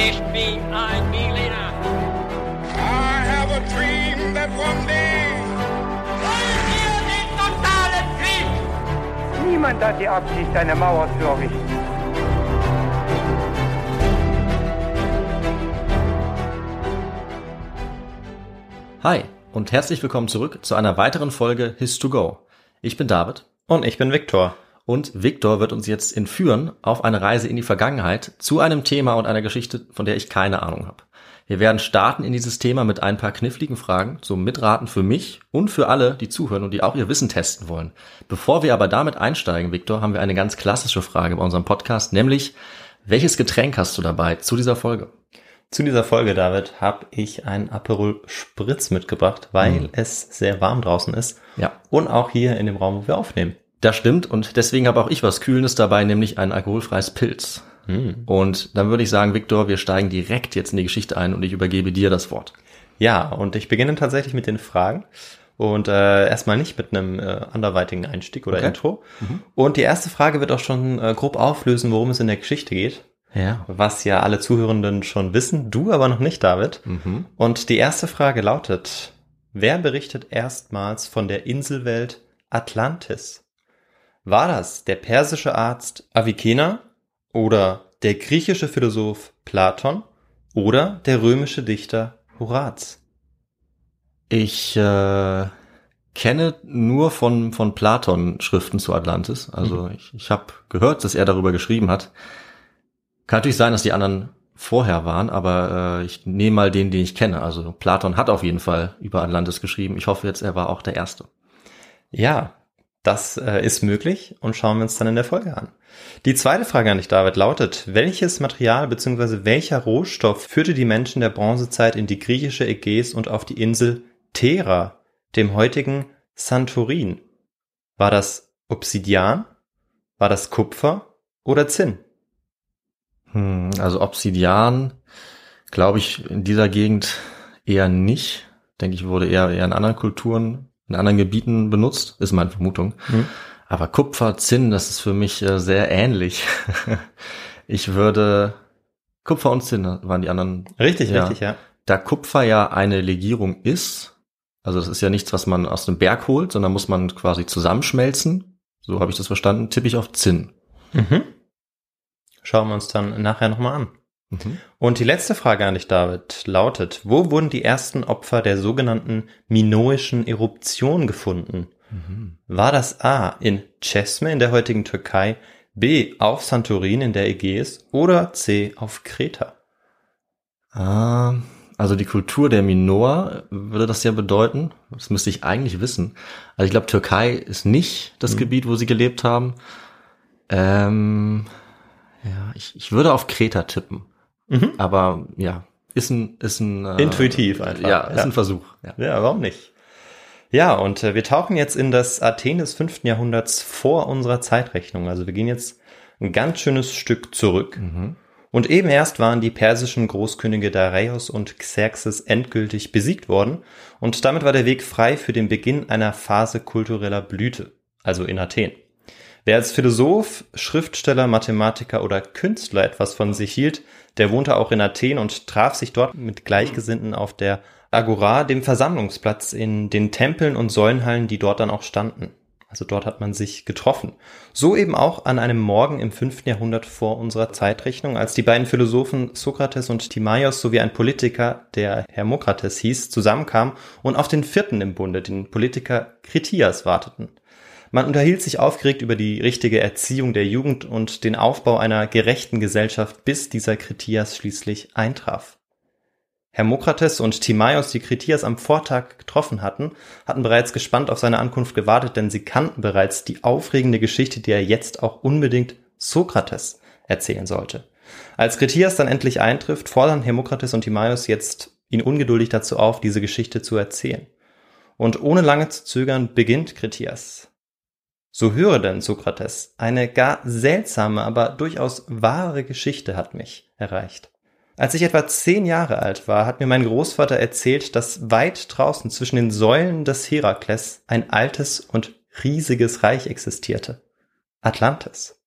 Ich bin ein Berliner. I have a dream that one day. Wollen wir den totalen Krieg? Niemand hat die Absicht, eine Mauer zu errichten. Hi und herzlich willkommen zurück zu einer weiteren Folge His2Go. Ich bin David Und ich bin Viktor. Und Victor wird uns jetzt entführen auf eine Reise in die Vergangenheit zu einem Thema und einer Geschichte, von der ich keine Ahnung habe. Wir werden starten in dieses Thema mit ein paar kniffligen Fragen zum Mitraten für mich und für alle, die zuhören und die auch ihr Wissen testen wollen. Bevor wir aber damit einsteigen, Victor, haben wir eine ganz klassische Frage bei unserem Podcast, nämlich welches Getränk hast du dabei zu dieser Folge? Zu dieser Folge, David, habe ich ein Aperol Spritz mitgebracht, weil es sehr warm draußen ist. Ja. Und auch hier in dem Raum, wo wir aufnehmen. Das stimmt und deswegen habe auch ich was Kühlendes dabei, nämlich ein alkoholfreies Pilz. Und dann würde ich sagen, Victor, wir steigen direkt jetzt in die Geschichte ein und ich übergebe dir das Wort. Ja, und ich beginne tatsächlich mit den Fragen. Und äh, erstmal nicht mit einem äh, anderweitigen Einstieg oder Okay. Intro. Und die erste Frage wird auch schon äh, grob auflösen, worum es in der Geschichte geht. Ja. Was ja alle Zuhörenden schon wissen, du aber noch nicht, David. Und die erste Frage lautet, wer berichtet erstmals von der Inselwelt Atlantis? War das der persische Arzt Avicenna oder der griechische Philosoph Platon oder der römische Dichter Horaz? Ich äh, kenne nur von, von Platon Schriften zu Atlantis. Also ich, ich habe gehört, dass er darüber geschrieben hat. Kann natürlich sein, dass die anderen vorher waren, aber äh, ich nehme mal den, den ich kenne. Also Platon hat auf jeden Fall über Atlantis geschrieben. Ich hoffe jetzt, er war auch der Erste. Ja, das äh, ist möglich und schauen wir uns dann in der Folge an. Die zweite Frage an dich, David, lautet, welches Material bzw. welcher Rohstoff führte die Menschen der Bronzezeit in die griechische Ägäis und auf die Insel Thera, dem heutigen Santorin? War das Obsidian? War das Kupfer oder Zinn? Hm, also Obsidian, glaube ich, in dieser Gegend eher nicht. Denke ich, wurde eher, eher in anderen Kulturen, in anderen Gebieten benutzt, ist meine Vermutung. Aber Kupfer, Zinn, das ist für mich äh, sehr ähnlich. ich würde, Kupfer und Zinn waren die anderen. Richtig, Ja. richtig, ja. Da Kupfer ja eine Legierung ist, also das ist ja nichts, was man aus dem Berg holt, sondern muss man quasi zusammenschmelzen. So habe ich das verstanden, tippe ich auf Zinn. Mhm. Schauen wir uns dann nachher nochmal an. Mhm. Und die letzte Frage an dich, David, lautet, wo wurden die ersten Opfer der sogenannten minoischen Eruption gefunden? War das A in Chesme in der heutigen Türkei, B auf Santorin in der Ägäis oder C auf Kreta? Ah, also die Kultur der Minoa würde das ja bedeuten. Das müsste ich eigentlich wissen. Also ich glaube, Türkei ist nicht das Gebiet, wo sie gelebt haben. Ähm, ja, ich, ich würde auf Kreta tippen. Aber ja, ist ein, ist ein äh, Intuitiv einfach. Ja, ist Ja. ein Versuch. Ja. Ja, warum nicht? Ja, und äh, wir tauchen jetzt in das Athen des fünften Jahrhunderts vor unserer Zeitrechnung. Also wir gehen jetzt ein ganz schönes Stück zurück. Und eben erst waren die persischen Großkönige Dareios und Xerxes endgültig besiegt worden. Und damit war der Weg frei für den Beginn einer Phase kultureller Blüte, also in Athen. Wer als Philosoph, Schriftsteller, Mathematiker oder Künstler etwas von sich hielt, der wohnte auch in Athen und traf sich dort mit Gleichgesinnten auf der Agora, dem Versammlungsplatz in den Tempeln und Säulenhallen, die dort dann auch standen. Also dort hat man sich getroffen. So eben auch an einem Morgen im 5. Jahrhundert vor unserer Zeitrechnung, als die beiden Philosophen Sokrates und Timaios sowie ein Politiker, der Hermokrates hieß, zusammenkamen und auf den vierten im Bunde, den Politiker Kritias, warteten. Man unterhielt sich aufgeregt über die richtige Erziehung der Jugend und den Aufbau einer gerechten Gesellschaft, bis dieser Kritias schließlich eintraf. Hermokrates und Timaios, die Kritias am Vortag getroffen hatten, hatten bereits gespannt auf seine Ankunft gewartet, denn sie kannten bereits die aufregende Geschichte, die er jetzt auch unbedingt Sokrates erzählen sollte. Als Kritias dann endlich eintrifft, fordern Hermokrates und Timaios jetzt ihn ungeduldig dazu auf, diese Geschichte zu erzählen. Und ohne lange zu zögern beginnt Kritias. So höre denn, Sokrates, eine gar seltsame, aber durchaus wahre Geschichte hat mich erreicht. Als ich etwa zehn Jahre alt war, hat mir mein Großvater erzählt, dass weit draußen zwischen den Säulen des Herakles ein altes und riesiges Reich existierte. Atlantis.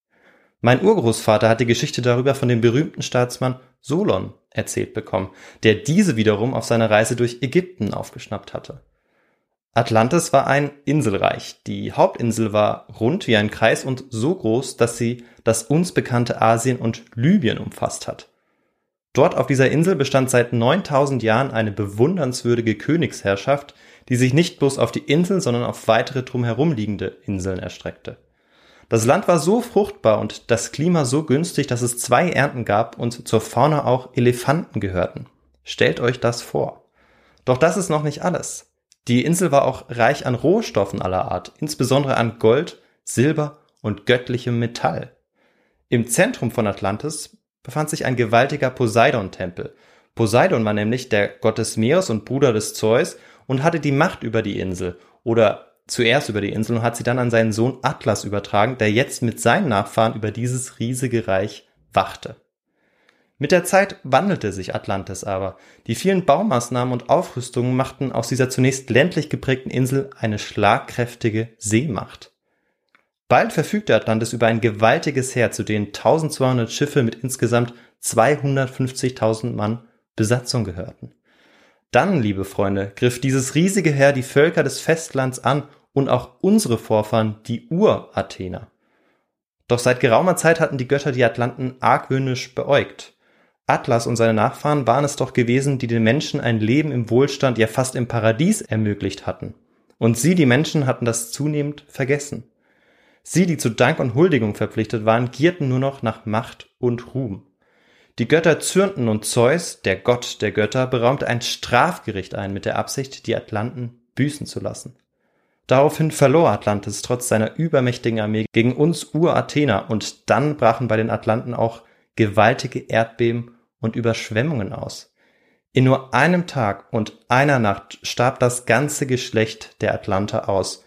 Mein Urgroßvater hat die Geschichte darüber von dem berühmten Staatsmann Solon erzählt bekommen, der diese wiederum auf seiner Reise durch Ägypten aufgeschnappt hatte. Atlantis war ein Inselreich. Die Hauptinsel war rund wie ein Kreis und so groß, dass sie das uns bekannte Asien und Libyen umfasst hat. Dort auf dieser Insel bestand seit 9000 Jahren eine bewundernswürdige Königsherrschaft, die sich nicht bloß auf die Insel, sondern auf weitere drumherum liegende Inseln erstreckte. Das Land war so fruchtbar und das Klima so günstig, dass es zwei Ernten gab und zur Fauna auch Elefanten gehörten. Stellt euch das vor. Doch das ist noch nicht alles. Die Insel war auch reich an Rohstoffen aller Art, insbesondere an Gold, Silber und göttlichem Metall. Im Zentrum von Atlantis befand sich ein gewaltiger Poseidon-Tempel. Poseidon war nämlich der Gott des Meeres und Bruder des Zeus und hatte die Macht über die Insel oder zuerst über die Insel und hat sie dann an seinen Sohn Atlas übertragen, der jetzt mit seinen Nachfahren über dieses riesige Reich wachte. Mit der Zeit wandelte sich Atlantis aber. Die vielen Baumaßnahmen und Aufrüstungen machten aus dieser zunächst ländlich geprägten Insel eine schlagkräftige Seemacht. Bald verfügte Atlantis über ein gewaltiges Heer, zu denen 1200 Schiffe mit insgesamt 250.000 Mann Besatzung gehörten. Dann, liebe Freunde, griff dieses riesige Heer die Völker des Festlands an und auch unsere Vorfahren, die Ur-Athener. Doch seit geraumer Zeit hatten die Götter die Atlanten argwöhnisch beäugt. Atlas und seine Nachfahren waren es doch gewesen, die den Menschen ein Leben im Wohlstand, ja fast im Paradies ermöglicht hatten. Und sie, die Menschen, hatten das zunehmend vergessen. Sie, die zu Dank und Huldigung verpflichtet waren, gierten nur noch nach Macht und Ruhm. Die Götter zürnten und Zeus, der Gott der Götter, beraumte ein Strafgericht ein mit der Absicht, die Atlanten büßen zu lassen. Daraufhin verlor Atlantis trotz seiner übermächtigen Armee gegen uns Ur-Athener und dann brachen bei den Atlanten auch gewaltige Erdbeben und Überschwemmungen aus. In nur einem Tag und einer Nacht starb das ganze Geschlecht der Atlanter aus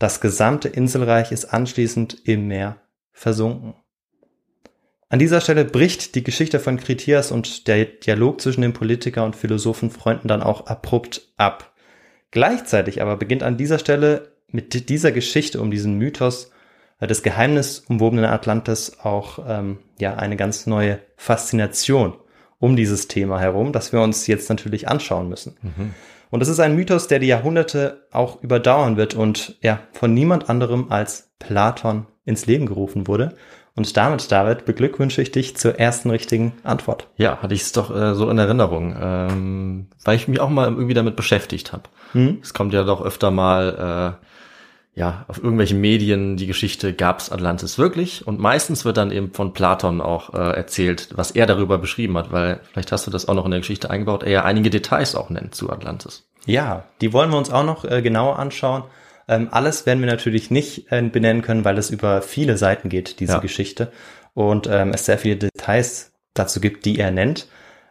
das gesamte Inselreich ist anschließend im Meer versunken. An dieser Stelle bricht die Geschichte von Kritias und der Dialog zwischen dem Politiker und Philosophenfreunden dann auch abrupt ab. Gleichzeitig aber beginnt an dieser Stelle mit dieser Geschichte um diesen Mythos des geheimnisumwobenen Atlantis auch ähm, ja eine ganz neue Faszination um dieses Thema herum, das wir uns jetzt natürlich anschauen müssen. Mhm. Und das ist ein Mythos, der die Jahrhunderte auch überdauern wird und ja, von niemand anderem als Platon ins Leben gerufen wurde. Und damit, David, beglückwünsche ich dich zur ersten richtigen Antwort. Ja, hatte ich es doch äh, so in Erinnerung, ähm, weil ich mich auch mal irgendwie damit beschäftigt habe. Hm? Es kommt ja doch öfter mal äh, ja, auf irgendwelchen Medien die Geschichte, gab's Atlantis wirklich? Und meistens wird dann eben von Platon auch äh, erzählt, was er darüber beschrieben hat, weil vielleicht hast du das auch noch in der Geschichte eingebaut, er ja einige Details auch nennt zu Atlantis. Ja, die wollen wir uns auch noch äh, genauer anschauen. Ähm, alles werden wir natürlich nicht äh, benennen können, weil es über viele Seiten geht, diese ja. Geschichte. Und ähm, es sehr viele Details dazu gibt, die er nennt.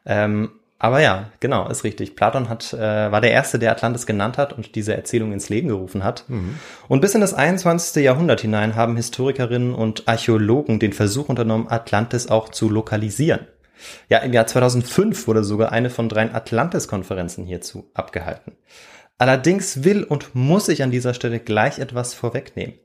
Ähm, aber ja, genau, ist richtig. Platon hat, äh, war der Erste, der Atlantis genannt hat und diese Erzählung ins Leben gerufen hat. Mhm. Und bis in das 21. Jahrhundert hinein haben Historikerinnen und Archäologen den Versuch unternommen, Atlantis auch zu lokalisieren. Ja, im Jahr 2005 wurde sogar eine von drei Atlantis-Konferenzen hierzu abgehalten. Allerdings will und muss ich an dieser Stelle gleich etwas vorwegnehmen.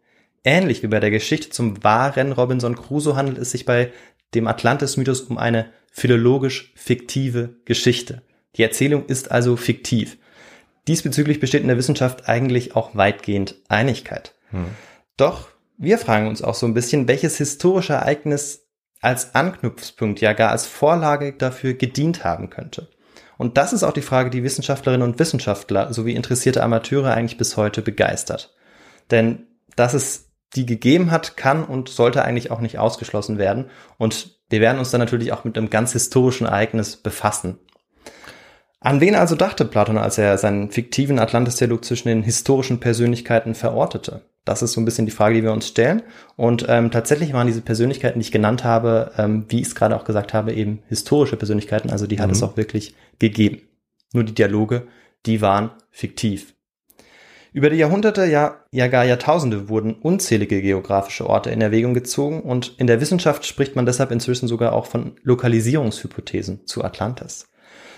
Ähnlich wie bei der Geschichte zum wahren Robinson Crusoe handelt es sich bei dem Atlantis-Mythos um eine philologisch fiktive Geschichte. Die Erzählung ist also fiktiv. Diesbezüglich besteht in der Wissenschaft eigentlich auch weitgehend Einigkeit. Hm. Doch wir fragen uns auch so ein bisschen, welches historische Ereignis als Anknüpfungspunkt, ja gar als Vorlage dafür gedient haben könnte. Und das ist auch die Frage, die Wissenschaftlerinnen und Wissenschaftler sowie interessierte Amateure eigentlich bis heute begeistert. Denn dass es die gegeben hat, kann und sollte eigentlich auch nicht ausgeschlossen werden. Und wir werden uns dann natürlich auch mit einem ganz historischen Ereignis befassen. An wen also dachte Platon, als er seinen fiktiven Atlantis-Dialog zwischen den historischen Persönlichkeiten verortete? Das ist so ein bisschen die Frage, die wir uns stellen. Und ähm, tatsächlich waren diese Persönlichkeiten, die ich genannt habe, ähm, wie ich es gerade auch gesagt habe, eben historische Persönlichkeiten. Also die hat mhm. es auch wirklich gegeben. Nur die Dialoge, die waren fiktiv. Über die Jahrhunderte, ja, ja gar Jahrtausende wurden unzählige geografische Orte in Erwägung gezogen und in der Wissenschaft spricht man deshalb inzwischen sogar auch von Lokalisierungshypothesen zu Atlantis.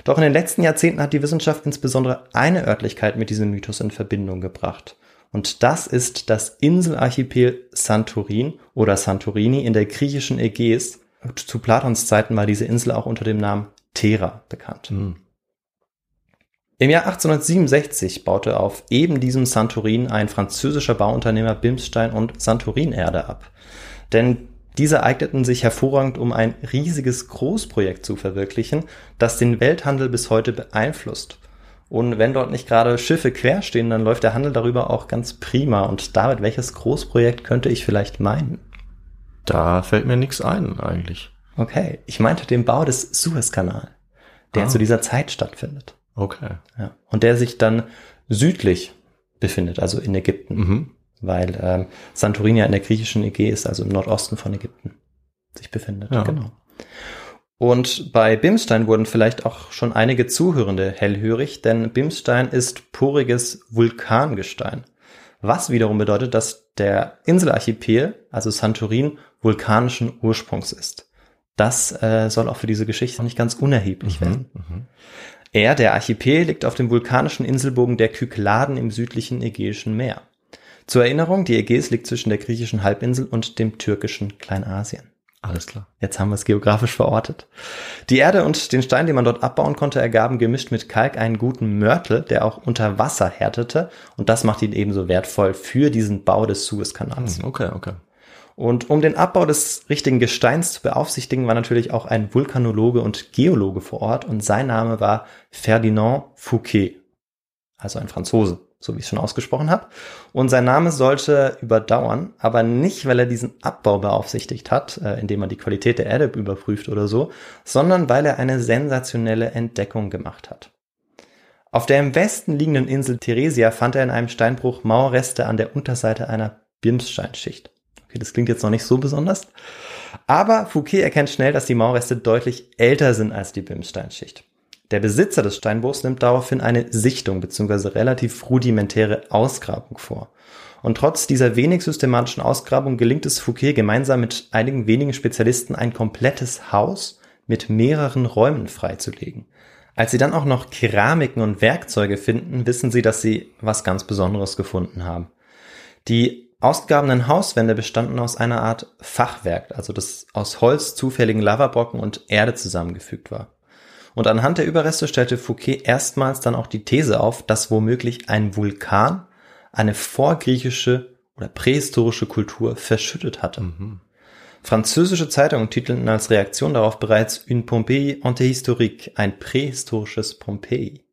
Doch in den letzten Jahrzehnten hat die Wissenschaft insbesondere eine Örtlichkeit mit diesem Mythos in Verbindung gebracht. Und das ist das Inselarchipel Santorin oder Santorini in der griechischen Ägäis, zu Platons Zeiten war diese Insel auch unter dem Namen Thera bekannt. Hm. Im Jahr 1867 baute auf eben diesem Santorin ein französischer Bauunternehmer Bimstein und Santorin-Erde ab. Denn diese eigneten sich hervorragend, um ein riesiges Großprojekt zu verwirklichen, das den Welthandel bis heute beeinflusst. Und wenn dort nicht gerade Schiffe quer stehen, dann läuft der Handel darüber auch ganz prima. Und David, welches Großprojekt könnte ich vielleicht meinen? Da fällt mir nichts ein eigentlich. Okay, ich meinte den Bau des Suezkanal, der Ah. zu dieser Zeit stattfindet. Okay. Ja. Und der sich dann südlich befindet, also in Ägypten, Mhm. weil ähm, Santorini ja in der griechischen Ägäis ist, also im Nordosten von Ägypten, sich befindet. Ja. Genau. Und bei Bimstein wurden vielleicht auch schon einige Zuhörende hellhörig, denn Bimstein ist poriges Vulkangestein. Was wiederum bedeutet, dass der Inselarchipel, also Santorin, vulkanischen Ursprungs ist. Das äh, soll auch für diese Geschichte nicht ganz unerheblich werden. Mhm. Er, der Archipel, liegt auf dem vulkanischen Inselbogen der Kykladen im südlichen Ägäischen Meer. Zur Erinnerung, die Ägäis liegt zwischen der griechischen Halbinsel und dem türkischen Kleinasien. Alles klar. Jetzt haben wir es geografisch verortet. Die Erde und den Stein, den man dort abbauen konnte, ergaben gemischt mit Kalk einen guten Mörtel, der auch unter Wasser härtete. Und das macht ihn ebenso wertvoll für diesen Bau des Suezkanals. Hm, Okay, okay. Und um den Abbau des richtigen Gesteins zu beaufsichtigen, war natürlich auch ein Vulkanologe und Geologe vor Ort und sein Name war Ferdinand Fouquet, also ein Franzose, so wie ich es schon ausgesprochen habe. Und sein Name sollte überdauern, aber nicht, weil er diesen Abbau beaufsichtigt hat, äh, indem er die Qualität der Erde überprüft oder so, sondern weil er eine sensationelle Entdeckung gemacht hat. Auf der im Westen liegenden Insel Theresia fand er in einem Steinbruch Mauerreste an der Unterseite einer Bimssteinschicht. Das klingt jetzt noch nicht so besonders. Aber Fouquet erkennt schnell, dass die Mauerreste deutlich älter sind als die Bimssteinschicht. Der Besitzer des Steinbruchs nimmt daraufhin eine Sichtung bzw. relativ rudimentäre Ausgrabung vor. Und trotz dieser wenig systematischen Ausgrabung gelingt es Fouquet gemeinsam mit einigen wenigen Spezialisten ein komplettes Haus mit mehreren Räumen freizulegen. Als sie dann auch noch Keramiken und Werkzeuge finden, wissen sie, dass sie was ganz Besonderes gefunden haben. Die ausgegrabenen Hauswände bestanden aus einer Art Fachwerk, also das aus Holz, zufälligen Lavabrocken und Erde zusammengefügt war. Und anhand der Überreste stellte Fouquet erstmals dann auch die These auf, dass womöglich ein Vulkan eine vorgriechische oder prähistorische Kultur verschüttet hatte. Französische Zeitungen titelten als Reaktion darauf bereits Une Pompeii antéhistorique, ein prähistorisches Pompeji.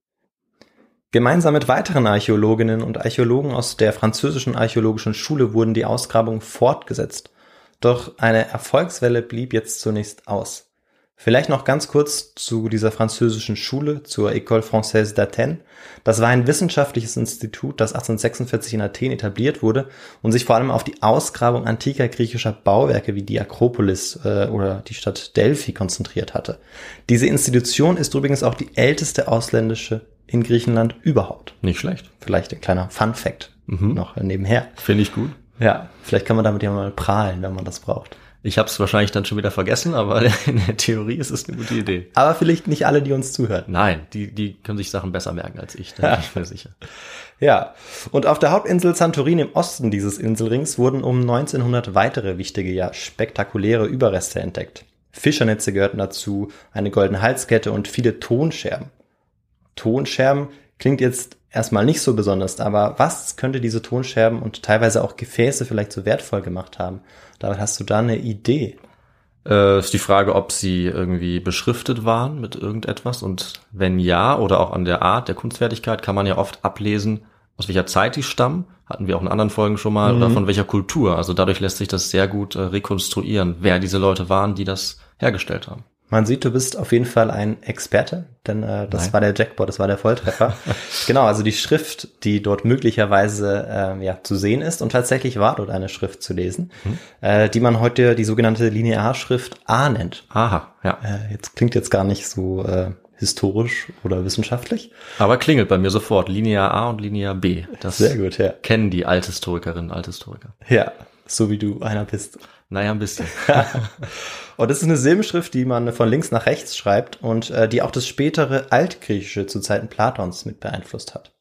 Gemeinsam mit weiteren Archäologinnen und Archäologen aus der französischen archäologischen Schule wurden die Ausgrabungen fortgesetzt. Doch eine Erfolgswelle blieb jetzt zunächst aus. Vielleicht noch ganz kurz zu dieser französischen Schule, zur École Française d'Athènes. Das war ein wissenschaftliches Institut, das 1846 in Athen etabliert wurde und sich vor allem auf die Ausgrabung antiker griechischer Bauwerke wie die Akropolis äh, oder die Stadt Delphi konzentriert hatte. Diese Institution ist übrigens auch die älteste ausländische in Griechenland überhaupt. Nicht schlecht. Vielleicht ein kleiner Fun Fact noch nebenher. Finde ich gut. Ja, vielleicht kann man damit ja mal prahlen, wenn man das braucht. Ich habe es wahrscheinlich dann schon wieder vergessen, aber in der Theorie ist es eine gute Idee. Aber vielleicht nicht alle, die uns zuhören. Nein, die, die können sich Sachen besser merken als ich, da bin ich mir sicher. Ja, und auf der Hauptinsel Santorin im Osten dieses Inselrings wurden um 1900 weitere wichtige, ja spektakuläre Überreste entdeckt. Fischernetze gehörten dazu, eine goldene Halskette und viele Tonscherben. Tonscherben klingt jetzt erstmal nicht so besonders, aber was könnte diese Tonscherben und teilweise auch Gefäße vielleicht so wertvoll gemacht haben? Damit hast du da eine Idee. Äh, ist die Frage, ob sie irgendwie beschriftet waren mit irgendetwas und wenn ja oder auch an der Art der Kunstfertigkeit kann man ja oft ablesen, aus welcher Zeit die stammen. Hatten wir auch in anderen Folgen schon mal oder von welcher Kultur. Also dadurch lässt sich das sehr gut äh, rekonstruieren, wer diese Leute waren, die das hergestellt haben. Man sieht, du bist auf jeden Fall ein Experte, denn äh, das Nein. war der Jackpot, das war der Volltreffer. genau, also die Schrift, die dort möglicherweise äh, ja, zu sehen ist, und tatsächlich war dort eine Schrift zu lesen, äh, die man heute die sogenannte Linearschrift A nennt. Aha, ja. Äh, jetzt klingt jetzt gar nicht so äh, historisch oder wissenschaftlich. Aber klingelt bei mir sofort. Linear A und Linear B. Das Sehr gut, ja. kennen die Althistorikerinnen, Althistoriker. Ja, so wie du einer bist. Naja, ein bisschen. Und das ist eine Silbenschrift, die man von links nach rechts schreibt und äh, die auch das spätere Altgriechische zu Zeiten Platons mit beeinflusst hat.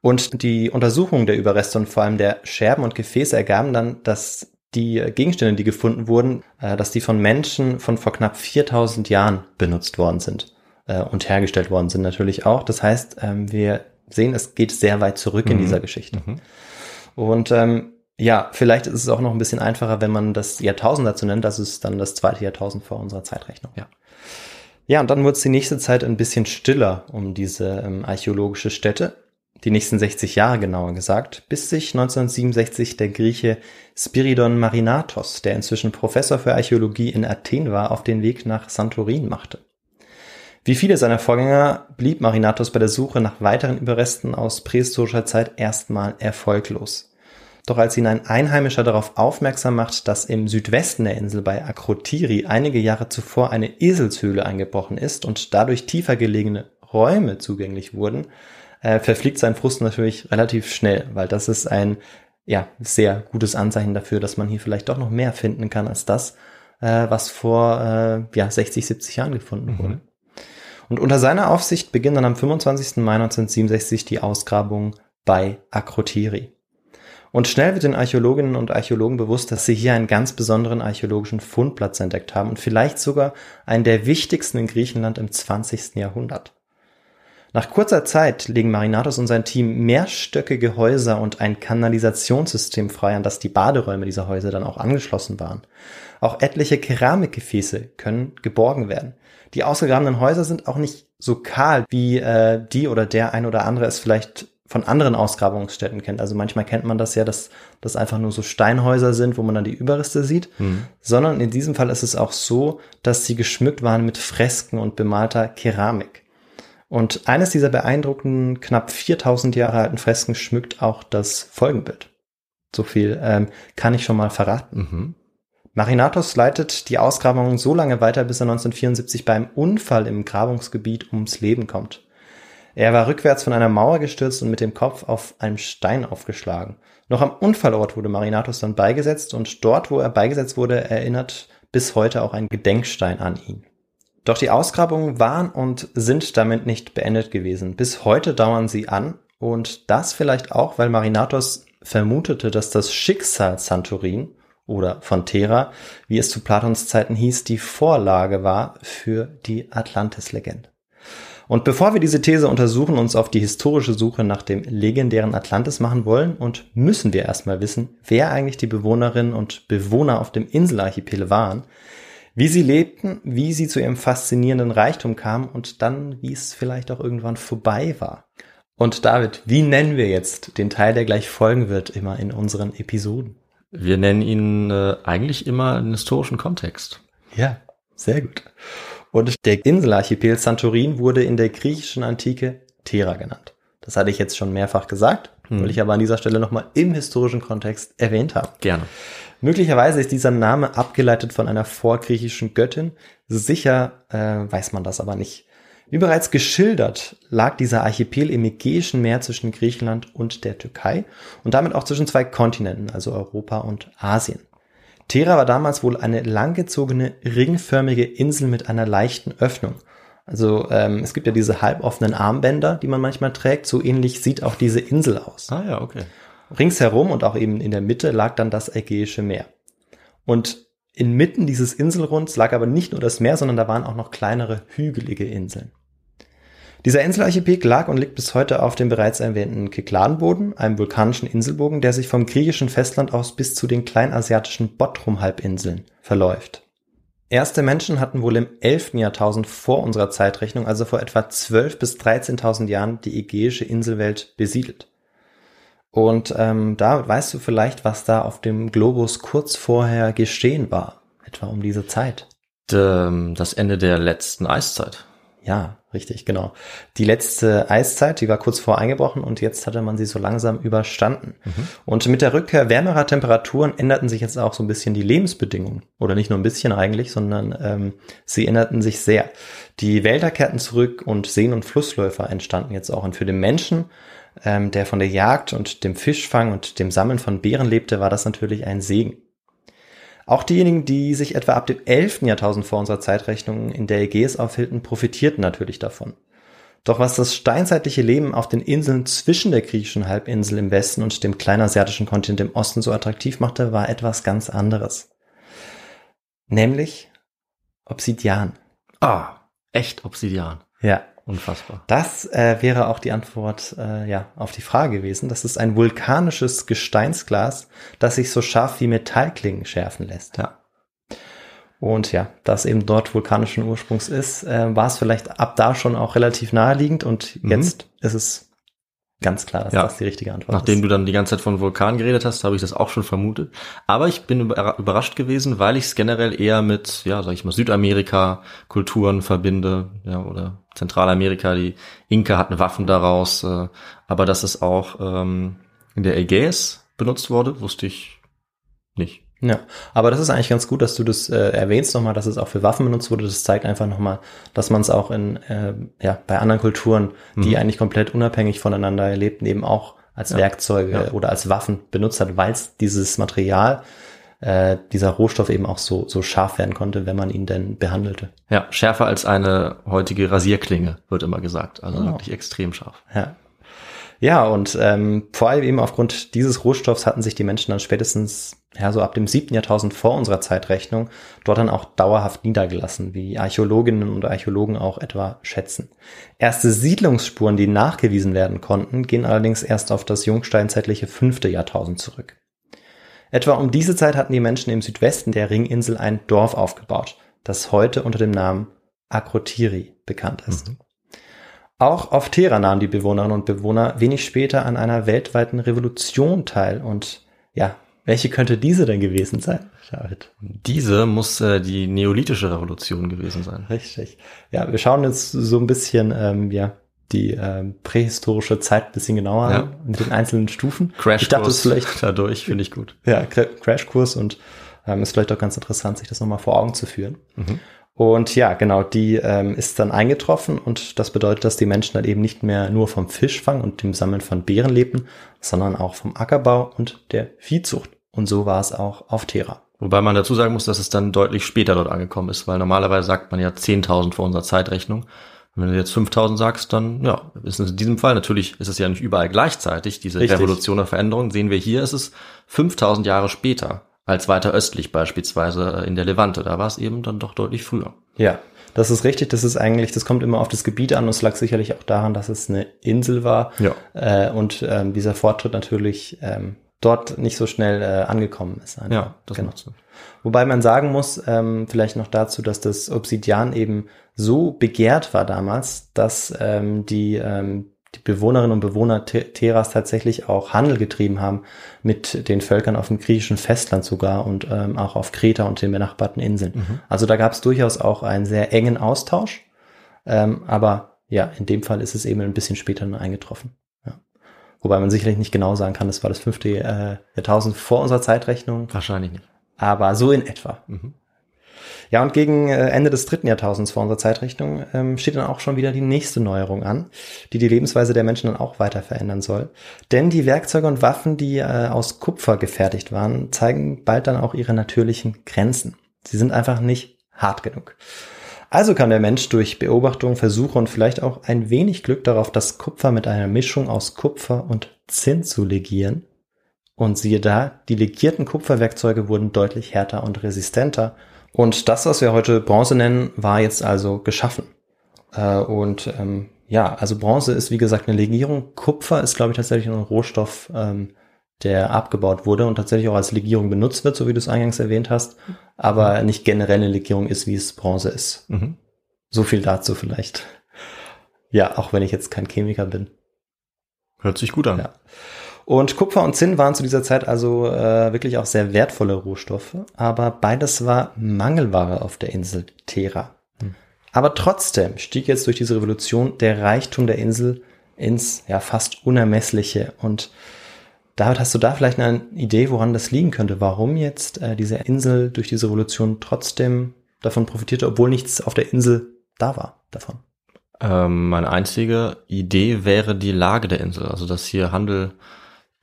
Und die Untersuchung der Überreste und vor allem der Scherben und Gefäße ergaben dann, dass die Gegenstände, die gefunden wurden, äh, dass die von Menschen von vor knapp 4000 Jahren benutzt worden sind äh, und hergestellt worden sind natürlich auch. Das heißt, ähm, wir sehen, es geht sehr weit zurück in Mhm. dieser Geschichte. Und ähm, ja, vielleicht ist es auch noch ein bisschen einfacher, wenn man das Jahrtausend dazu nennt. Das ist dann das zweite Jahrtausend vor unserer Zeitrechnung. Ja. Ja, und dann wurde es die nächste Zeit ein bisschen stiller um diese ähm, archäologische Stätte. Die nächsten 60 Jahre genauer gesagt, bis sich 1967 der Grieche Spiridon Marinatos, der inzwischen Professor für Archäologie in Athen war, auf den Weg nach Santorin machte. Wie viele seiner Vorgänger blieb Marinatos bei der Suche nach weiteren Überresten aus prähistorischer Zeit erstmal erfolglos. Doch als ihn ein Einheimischer darauf aufmerksam macht, dass im Südwesten der Insel bei Akrotiri einige Jahre zuvor eine Eselshöhle eingebrochen ist und dadurch tiefer gelegene Räume zugänglich wurden, äh, verfliegt sein Frust natürlich relativ schnell, weil das ist ein ja, sehr gutes Anzeichen dafür, dass man hier vielleicht doch noch mehr finden kann als das, äh, was vor äh, ja, 60, 70 Jahren gefunden wurde. Und unter seiner Aufsicht beginnt dann am 25. Mai 1967 die Ausgrabung bei Akrotiri. Und schnell wird den Archäologinnen und Archäologen bewusst, dass sie hier einen ganz besonderen archäologischen Fundplatz entdeckt haben und vielleicht sogar einen der wichtigsten in Griechenland im 20. Jahrhundert. Nach kurzer Zeit legen Marinatos und sein Team mehrstöckige Häuser und ein Kanalisationssystem frei, an das die Baderäume dieser Häuser dann auch angeschlossen waren. Auch etliche Keramikgefäße können geborgen werden. Die ausgegrabenen Häuser sind auch nicht so kahl, wie äh, die oder der ein oder andere es vielleicht von anderen Ausgrabungsstätten kennt. Also manchmal kennt man das ja, dass das einfach nur so Steinhäuser sind, wo man dann die Überreste sieht, sondern in diesem Fall ist es auch so, dass sie geschmückt waren mit Fresken und bemalter Keramik. Und eines dieser beeindruckenden, knapp 4000 Jahre alten Fresken schmückt auch das Folgenbild. So viel ähm, kann ich schon mal verraten. Mhm. Marinatos leitet die Ausgrabungen so lange weiter, bis er 1974 beim Unfall im Grabungsgebiet ums Leben kommt. Er war rückwärts von einer Mauer gestürzt und mit dem Kopf auf einem Stein aufgeschlagen. Noch am Unfallort wurde Marinatos dann beigesetzt und dort, wo er beigesetzt wurde, erinnert bis heute auch ein Gedenkstein an ihn. Doch die Ausgrabungen waren und sind damit nicht beendet gewesen. Bis heute dauern sie an und das vielleicht auch, weil Marinatos vermutete, dass das Schicksal Santorin oder von Thera, wie es zu Platons Zeiten hieß, die Vorlage war für die Atlantis-Legende. Und bevor wir diese These untersuchen, uns auf die historische Suche nach dem legendären Atlantis machen wollen und müssen wir erstmal wissen, wer eigentlich die Bewohnerinnen und Bewohner auf dem Inselarchipel waren, wie sie lebten, wie sie zu ihrem faszinierenden Reichtum kamen und dann, wie es vielleicht auch irgendwann vorbei war. Und David, wie nennen wir jetzt den Teil, der gleich folgen wird, immer in unseren Episoden? Wir nennen ihn äh, eigentlich immer einen historischen Kontext. Ja, sehr gut. Und der Inselarchipel Santorin wurde in der griechischen Antike Thera genannt. Das hatte ich jetzt schon mehrfach gesagt, will ich aber an dieser Stelle nochmal im historischen Kontext erwähnt haben. Gerne. Möglicherweise ist dieser Name abgeleitet von einer vorgriechischen Göttin. Sicher äh, weiß man das aber nicht. Wie bereits geschildert, lag dieser Archipel im Ägäischen Meer zwischen Griechenland und der Türkei und damit auch zwischen zwei Kontinenten, also Europa und Asien. Thera war damals wohl eine langgezogene, ringförmige Insel mit einer leichten Öffnung. Also ähm, es gibt ja diese halboffenen Armbänder, die man manchmal trägt. So ähnlich sieht auch diese Insel aus. Ah ja, okay. Ringsherum und auch eben in der Mitte lag dann das Ägäische Meer. Und inmitten dieses Inselrunds lag aber nicht nur das Meer, sondern da waren auch noch kleinere hügelige Inseln. Dieser Inselarchipel lag und liegt bis heute auf dem bereits erwähnten Kykladenboden, einem vulkanischen Inselbogen, der sich vom griechischen Festland aus bis zu den kleinasiatischen Bottrum-Halbinseln verläuft. Erste Menschen hatten wohl im 11. Jahrtausend vor unserer Zeitrechnung, also vor etwa 12.000 bis 13.000 Jahren, die ägäische Inselwelt besiedelt. Und ähm, da weißt du vielleicht, was da auf dem Globus kurz vorher geschehen war, etwa um diese Zeit. Ähm, das Ende der letzten Eiszeit. Ja, richtig, genau. Die letzte Eiszeit, die war kurz vor eingebrochen und jetzt hatte man sie so langsam überstanden. Und mit der Rückkehr wärmerer Temperaturen änderten sich jetzt auch so ein bisschen die Lebensbedingungen. Oder nicht nur ein bisschen eigentlich, sondern ähm, sie änderten sich sehr. Die Wälder kehrten zurück und Seen- und Flussläufer entstanden jetzt auch. Und für den Menschen, ähm, der von der Jagd und dem Fischfang und dem Sammeln von Beeren lebte, war das natürlich ein Segen. Auch diejenigen, die sich etwa ab dem 11. Jahrtausend vor unserer Zeitrechnung in der Ägäis aufhielten, profitierten natürlich davon. Doch was das steinzeitliche Leben auf den Inseln zwischen der griechischen Halbinsel im Westen und dem kleinasiatischen Kontinent im Osten so attraktiv machte, war etwas ganz anderes. Nämlich Obsidian. Ah, echt Obsidian. Ja. Unfassbar. Das äh, wäre auch die Antwort äh, ja, auf die Frage gewesen. Das ist ein vulkanisches Gesteinsglas, das sich so scharf wie Metallklingen schärfen lässt. Ja. Und ja, da es eben dort vulkanischen Ursprungs ist, äh, war es vielleicht ab da schon auch relativ naheliegend und Mhm. jetzt ist es ganz klar, dass Ja. das die richtige Antwort Nachdem ist. du dann die ganze Zeit von Vulkan geredet hast, habe ich das auch schon vermutet. Aber ich bin über- überrascht gewesen, weil ich es generell eher mit, ja, sag ich mal, Südamerika-Kulturen verbinde, ja, oder Zentralamerika. Die Inka hatten Waffen daraus, äh, aber dass es auch ähm, in der Ägäis benutzt wurde, wusste ich nicht. Ja, aber das ist eigentlich ganz gut, dass du das äh, erwähnst nochmal, dass es auch für Waffen benutzt wurde. Das zeigt einfach nochmal, dass man es auch in, äh, ja, bei anderen Kulturen, die Mhm. eigentlich komplett unabhängig voneinander lebten, eben auch als Ja. Werkzeuge Ja. oder als Waffen benutzt hat, weil es dieses Material, äh, dieser Rohstoff eben auch so, so scharf werden konnte, wenn man ihn denn behandelte. Ja, schärfer als eine heutige Rasierklinge, wird immer gesagt. Also Oh. wirklich extrem scharf. Ja. Ja, und ähm, vor allem eben aufgrund dieses Rohstoffs hatten sich die Menschen dann spätestens ja so ab dem siebten Jahrtausend vor unserer Zeitrechnung dort dann auch dauerhaft niedergelassen, wie Archäologinnen und Archäologen auch etwa schätzen. Erste Siedlungsspuren, die nachgewiesen werden konnten, gehen allerdings erst auf das jungsteinzeitliche fünfte Jahrtausend zurück. Etwa um diese Zeit hatten die Menschen im Südwesten der Ringinsel ein Dorf aufgebaut, das heute unter dem Namen Akrotiri bekannt ist. Auch auf Terra nahmen die Bewohnerinnen und Bewohner wenig später an einer weltweiten Revolution teil. Und ja, welche könnte diese denn gewesen sein, David? Diese muss äh, die neolithische Revolution gewesen sein. Richtig. Ja, wir schauen jetzt so ein bisschen, ähm, ja, die ähm, prähistorische Zeit ein bisschen genauer Ja. an, mit den einzelnen Stufen. Crashkurs vielleicht dadurch, finde ich gut. ja, Cra- Crashkurs und ähm, ist vielleicht auch ganz interessant, sich das nochmal vor Augen zu führen. Mhm. Und ja, genau, die ähm, ist dann eingetroffen und das bedeutet, dass die Menschen dann eben nicht mehr nur vom Fischfang und dem Sammeln von Beeren lebten, sondern auch vom Ackerbau und der Viehzucht. Und so war es auch auf Terra. Wobei man dazu sagen muss, dass es dann deutlich später dort angekommen ist, weil normalerweise sagt man ja 10.000 vor unserer Zeitrechnung. Und wenn du jetzt 5.000 sagst, dann, ja, ist es in diesem Fall, natürlich ist es ja nicht überall gleichzeitig, diese Richtig. Revolution oder Veränderung, sehen wir hier, ist es 5.000 Jahre später, als weiter östlich beispielsweise äh, in der Levante. Da war es eben dann doch deutlich früher. Ja, das ist richtig. Das ist eigentlich, das kommt immer auf das Gebiet an und es lag sicherlich auch daran, dass es eine Insel war. Ja. Äh, und ähm, dieser Fortschritt natürlich ähm, dort nicht so schnell äh, angekommen ist. einfach. Ja, das genau. macht Sinn. Wobei man sagen muss, ähm, vielleicht noch dazu, dass das Obsidian eben so begehrt war damals, dass ähm, die, ähm, die Bewohnerinnen und Bewohner Te- Teras tatsächlich auch Handel getrieben haben mit den Völkern auf dem griechischen Festland sogar und ähm, auch auf Kreta und den benachbarten Inseln. Also da gab es durchaus auch einen sehr engen Austausch. Ähm, aber ja, in dem Fall ist es eben ein bisschen später nur eingetroffen. Ja. Wobei man sicherlich nicht genau sagen kann, das war das fünfte äh, Jahrtausend vor unserer Zeitrechnung, Wahrscheinlich nicht. aber so in etwa. Mhm. Ja, und gegen äh, Ende des dritten Jahrtausends vor unserer Zeitrechnung ähm, steht dann auch schon wieder die nächste Neuerung an, die die Lebensweise der Menschen dann auch weiter verändern soll. Denn die Werkzeuge und Waffen, die äh, aus Kupfer gefertigt waren, zeigen bald dann auch ihre natürlichen Grenzen. Sie sind einfach nicht hart genug. Also kann der Mensch durch Beobachtung, Versuche und vielleicht auch ein wenig Glück darauf, das Kupfer mit einer Mischung aus Kupfer und Zinn zu legieren. Und siehe da, die legierten Kupferwerkzeuge wurden deutlich härter und resistenter. Und das, was wir heute Bronze nennen, war jetzt also geschaffen. Äh, und ähm, ja, also Bronze ist wie gesagt eine Legierung. Kupfer ist, glaube ich, tatsächlich ein Rohstoff, ähm, der abgebaut wurde und tatsächlich auch als Legierung benutzt wird, so wie du es eingangs erwähnt hast, aber nicht generell eine Legierung ist, wie es Bronze ist. Mhm. So viel dazu vielleicht. Ja, auch wenn ich jetzt kein Chemiker bin. Hört sich gut an. Ja. Und Kupfer und Zinn waren zu dieser Zeit also äh, wirklich auch sehr wertvolle Rohstoffe, aber beides war Mangelware auf der Insel Terra. Aber trotzdem stieg jetzt durch diese Revolution der Reichtum der Insel ins ja fast unermessliche. Und David, hast du da vielleicht eine Idee, woran das liegen könnte? Warum jetzt äh, diese Insel durch diese Revolution trotzdem davon profitierte, obwohl nichts auf der Insel da war davon? Ähm, meine einzige Idee wäre die Lage der Insel, also dass hier Handel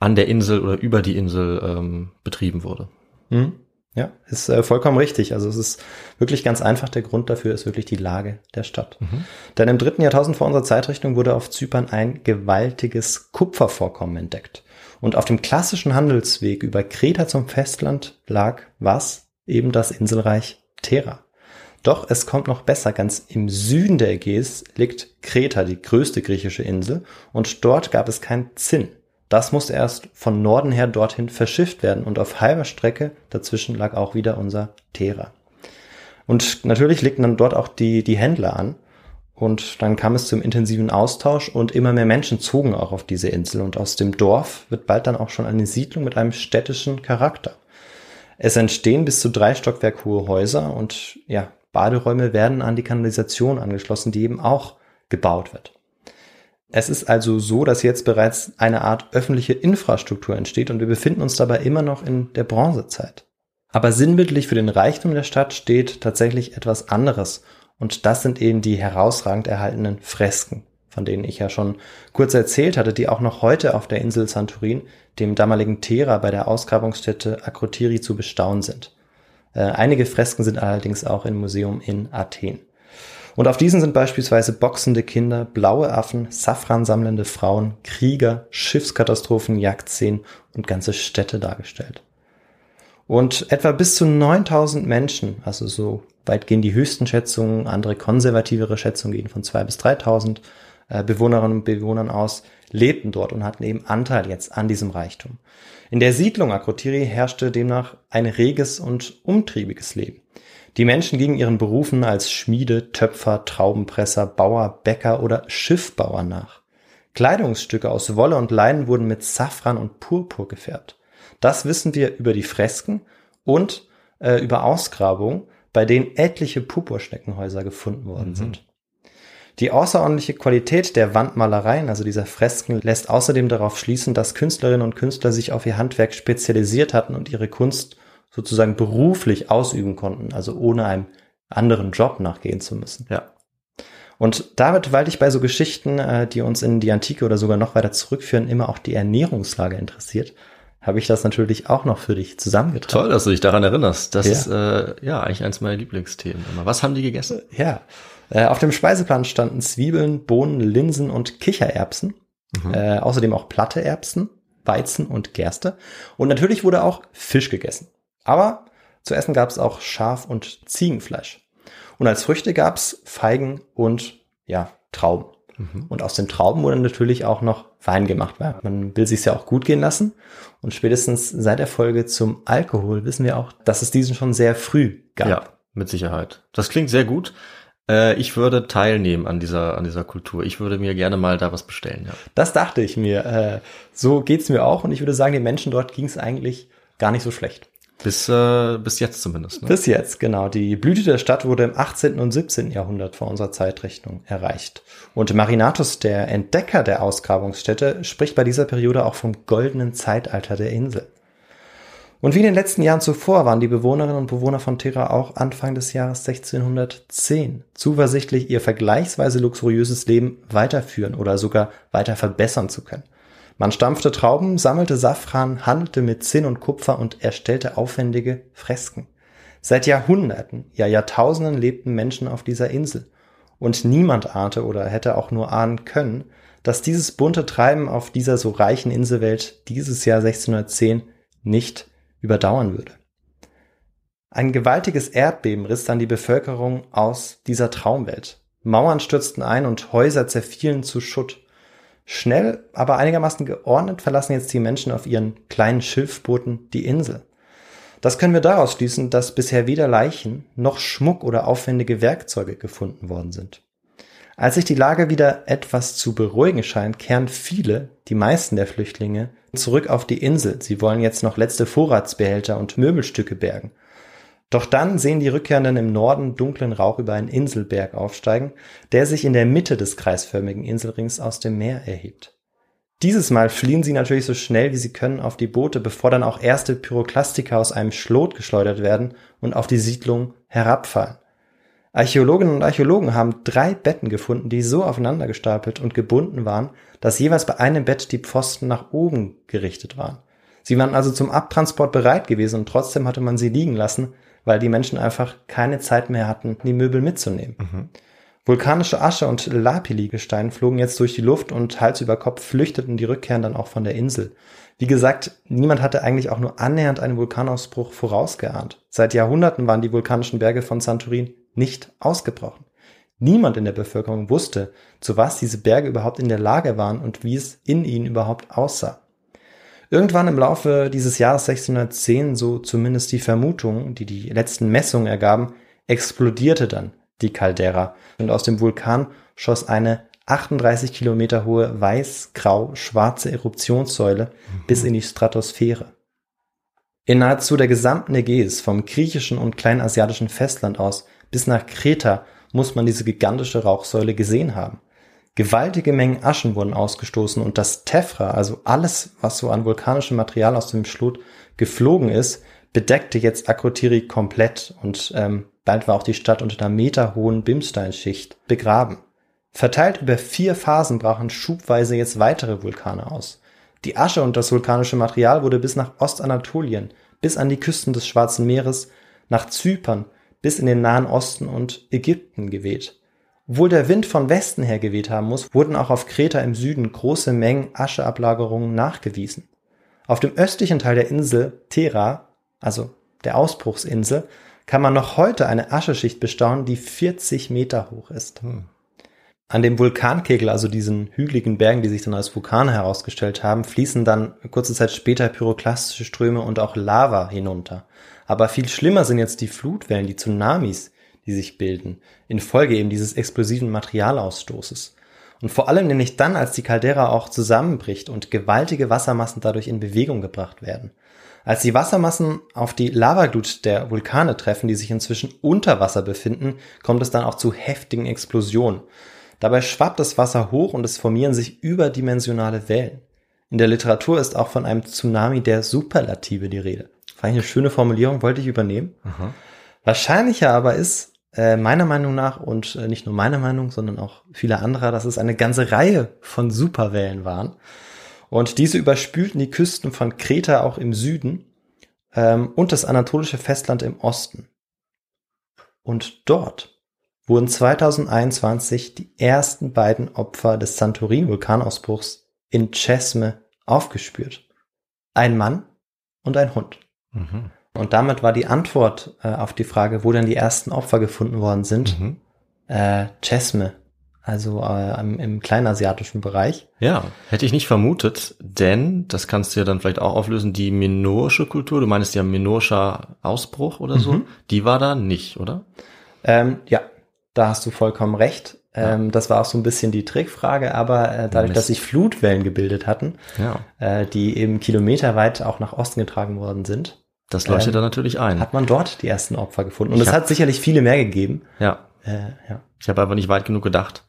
an der Insel oder über die Insel ähm, betrieben wurde. Hm? Ja, ist äh, vollkommen richtig. Also es ist wirklich ganz einfach. Der Grund dafür ist wirklich die Lage der Stadt. Mhm. Denn im dritten Jahrtausend vor unserer Zeitrechnung wurde auf Zypern ein gewaltiges Kupfervorkommen entdeckt. Und auf dem klassischen Handelsweg über Kreta zum Festland lag was? Eben das Inselreich Thera. Doch es kommt noch besser. Ganz im Süden der Ägäis liegt Kreta, die größte griechische Insel, und dort gab es kein Zinn. Das musste erst von Norden her dorthin verschifft werden und auf halber Strecke dazwischen lag auch wieder unser Thera. Und natürlich legten dann dort auch die, die Händler an. Und dann kam es zum intensiven Austausch und immer mehr Menschen zogen auch auf diese Insel. Und aus dem Dorf wird bald dann auch schon eine Siedlung mit einem städtischen Charakter. Es entstehen bis zu drei Stockwerk hohe Häuser und ja, Baderäume werden an die Kanalisation angeschlossen, die eben auch gebaut wird. Es ist also so, dass jetzt bereits eine Art öffentliche Infrastruktur entsteht und wir befinden uns dabei immer noch in der Bronzezeit. Aber sinnbildlich für den Reichtum der Stadt steht tatsächlich etwas anderes und das sind eben die herausragend erhaltenen Fresken, von denen ich ja schon kurz erzählt hatte, die auch noch heute auf der Insel Santorin, dem damaligen Thera bei der Ausgrabungsstätte Akrotiri zu bestaunen sind. Äh, einige Fresken sind allerdings auch im Museum in Athen. Und auf diesen sind beispielsweise boxende Kinder, blaue Affen, Safran sammelnde Frauen, Krieger, Schiffskatastrophen, Jagdszenen und ganze Städte dargestellt. Und etwa bis zu 9000 Menschen, also so weit gehen die höchsten Schätzungen, andere konservativere Schätzungen gehen von 2 bis 3000 äh, Bewohnerinnen und Bewohnern aus, lebten dort und hatten eben Anteil jetzt an diesem Reichtum. In der Siedlung Akrotiri herrschte demnach ein reges und umtriebiges Leben. Die Menschen gingen ihren Berufen als Schmiede, Töpfer, Traubenpresser, Bauer, Bäcker oder Schiffbauer nach. Kleidungsstücke aus Wolle und Leinen wurden mit Safran und Purpur gefärbt. Das wissen wir über die Fresken und äh, über Ausgrabungen, bei denen etliche Purpurschneckenhäuser gefunden worden mhm. sind. Die außerordentliche Qualität der Wandmalereien, also dieser Fresken, lässt außerdem darauf schließen, dass Künstlerinnen und Künstler sich auf ihr Handwerk spezialisiert hatten und ihre Kunst sozusagen beruflich ausüben konnten, also ohne einem anderen Job nachgehen zu müssen. Ja. Und damit, weil dich bei so Geschichten, äh, die uns in die Antike oder sogar noch weiter zurückführen, immer auch die Ernährungslage interessiert, habe ich das natürlich auch noch für dich zusammengetragen. Toll, dass du dich daran erinnerst. Das ja. ist äh, ja eigentlich eins meiner Lieblingsthemen. Immer. Was haben die gegessen? Ja, äh, auf dem Speiseplan standen Zwiebeln, Bohnen, Linsen und Kichererbsen. Mhm. Äh, außerdem auch platte Erbsen, Weizen und Gerste. Und natürlich wurde auch Fisch gegessen. Aber zu essen gab es auch Schaf- und Ziegenfleisch. Und als Früchte gab es Feigen und ja, Trauben. Mhm. Und aus den Trauben wurde natürlich auch noch Wein gemacht, weil man will sich ja auch gut gehen lassen. Und spätestens seit der Folge zum Alkohol wissen wir auch, dass es diesen schon sehr früh gab. Ja, mit Sicherheit. Das klingt sehr gut. Äh, ich würde teilnehmen an dieser, an dieser Kultur. Ich würde mir gerne mal da was bestellen. Ja. Das dachte ich mir. Äh, so geht's mir auch. Und ich würde sagen, den Menschen dort ging es eigentlich gar nicht so schlecht. Bis, äh, bis jetzt zumindest. Ne? Bis jetzt, genau. Die Blüte der Stadt wurde im 18. und 17. Jahrhundert vor unserer Zeitrechnung erreicht. Und Marinatus, der Entdecker der Ausgrabungsstätte, spricht bei dieser Periode auch vom goldenen Zeitalter der Insel. Und wie in den letzten Jahren zuvor waren die Bewohnerinnen und Bewohner von Terra auch Anfang des Jahres 1610 zuversichtlich, ihr vergleichsweise luxuriöses Leben weiterführen oder sogar weiter verbessern zu können. Man stampfte Trauben, sammelte Safran, handelte mit Zinn und Kupfer und erstellte aufwendige Fresken. Seit Jahrhunderten, ja Jahrtausenden lebten Menschen auf dieser Insel. Und niemand ahnte oder hätte auch nur ahnen können, dass dieses bunte Treiben auf dieser so reichen Inselwelt dieses Jahr 1610 nicht überdauern würde. Ein gewaltiges Erdbeben riss dann die Bevölkerung aus dieser Traumwelt. Mauern stürzten ein und Häuser zerfielen zu Schutt. Schnell, aber einigermaßen geordnet verlassen jetzt die Menschen auf ihren kleinen Schilfbooten die Insel. Das können wir daraus schließen, dass bisher weder Leichen noch Schmuck oder aufwendige Werkzeuge gefunden worden sind. Als sich die Lage wieder etwas zu beruhigen scheint, kehren viele, die meisten der Flüchtlinge, zurück auf die Insel. Sie wollen jetzt noch letzte Vorratsbehälter und Möbelstücke bergen. Doch dann sehen die Rückkehrenden im Norden dunklen Rauch über einen Inselberg aufsteigen, der sich in der Mitte des kreisförmigen Inselrings aus dem Meer erhebt. Dieses Mal fliehen sie natürlich so schnell wie sie können auf die Boote, bevor dann auch erste Pyroklastika aus einem Schlot geschleudert werden und auf die Siedlung herabfallen. Archäologinnen und Archäologen haben drei Betten gefunden, die so aufeinander gestapelt und gebunden waren, dass jeweils bei einem Bett die Pfosten nach oben gerichtet waren. Sie waren also zum Abtransport bereit gewesen und trotzdem hatte man sie liegen lassen, weil die Menschen einfach keine Zeit mehr hatten, die Möbel mitzunehmen. Mhm. Vulkanische Asche und Lapilli-Gestein flogen jetzt durch die Luft und Hals über Kopf flüchteten die Rückkehren dann auch von der Insel. Wie gesagt, niemand hatte eigentlich auch nur annähernd einen Vulkanausbruch vorausgeahnt. Seit Jahrhunderten waren die vulkanischen Berge von Santorin nicht ausgebrochen. Niemand in der Bevölkerung wusste, zu was diese Berge überhaupt in der Lage waren und wie es in ihnen überhaupt aussah. Irgendwann im Laufe dieses Jahres 1610, so zumindest die Vermutung, die die letzten Messungen ergaben, explodierte dann die Caldera und aus dem Vulkan schoss eine 38 Kilometer hohe weiß-grau-schwarze Eruptionssäule mhm. bis in die Stratosphäre. In nahezu der gesamten Ägäis, vom griechischen und kleinasiatischen Festland aus bis nach Kreta, muss man diese gigantische Rauchsäule gesehen haben. Gewaltige Mengen Aschen wurden ausgestoßen und das Tephra, also alles, was so an vulkanischem Material aus dem Schlot geflogen ist, bedeckte jetzt Akrotiri komplett und ähm, bald war auch die Stadt unter einer meterhohen Bimsteinschicht begraben. Verteilt über vier Phasen brachen schubweise jetzt weitere Vulkane aus. Die Asche und das vulkanische Material wurde bis nach Ostanatolien, bis an die Küsten des Schwarzen Meeres, nach Zypern, bis in den Nahen Osten und Ägypten geweht. Obwohl der Wind von Westen her geweht haben muss, wurden auch auf Kreta im Süden große Mengen Ascheablagerungen nachgewiesen. Auf dem östlichen Teil der Insel Thera, also der Ausbruchsinsel, kann man noch heute eine Ascheschicht bestaunen, die 40 Meter hoch ist. Hm. An dem Vulkankegel, also diesen hügeligen Bergen, die sich dann als Vulkane herausgestellt haben, fließen dann kurze Zeit später pyroklastische Ströme und auch Lava hinunter. Aber viel schlimmer sind jetzt die Flutwellen, die Tsunamis, die sich bilden, infolge eben dieses explosiven Materialausstoßes. Und vor allem nämlich dann, als die Caldera auch zusammenbricht und gewaltige Wassermassen dadurch in Bewegung gebracht werden. Als die Wassermassen auf die Lavaglut der Vulkane treffen, die sich inzwischen unter Wasser befinden, kommt es dann auch zu heftigen Explosionen. Dabei schwappt das Wasser hoch und es formieren sich überdimensionale Wellen. In der Literatur ist auch von einem Tsunami der Superlative die Rede. Fand ich eine schöne Formulierung, wollte ich übernehmen. Aha. Wahrscheinlicher aber ist, äh, meiner Meinung nach, und äh, nicht nur meiner Meinung, sondern auch vieler anderer, dass es eine ganze Reihe von Superwellen waren. Und diese überspülten die Küsten von Kreta auch im Süden ähm, und das anatolische Festland im Osten. Und dort wurden 2021 die ersten beiden Opfer des Santorin-Vulkanausbruchs in Chesme aufgespürt. Ein Mann und ein Hund. Mhm. Und damit war die Antwort äh, auf die Frage, wo denn die ersten Opfer gefunden worden sind, mhm. äh, Chesme, also äh, im, im kleinasiatischen Bereich. Ja, hätte ich nicht vermutet, denn, das kannst du ja dann vielleicht auch auflösen, die minoische Kultur, du meinst ja minoischer Ausbruch oder so, mhm. die war da nicht, oder? Ähm, ja, da hast du vollkommen recht. Ähm, Das war auch so ein bisschen die Trickfrage, aber äh, dadurch, Mist. dass sich Flutwellen gebildet hatten, ja. äh, die eben kilometerweit auch nach Osten getragen worden sind. Das leuchtet ähm, dann natürlich ein. Hat man dort die ersten Opfer gefunden. Und es hat sicherlich viele mehr gegeben. Ja. Äh, ja. Ich habe aber nicht weit genug gedacht.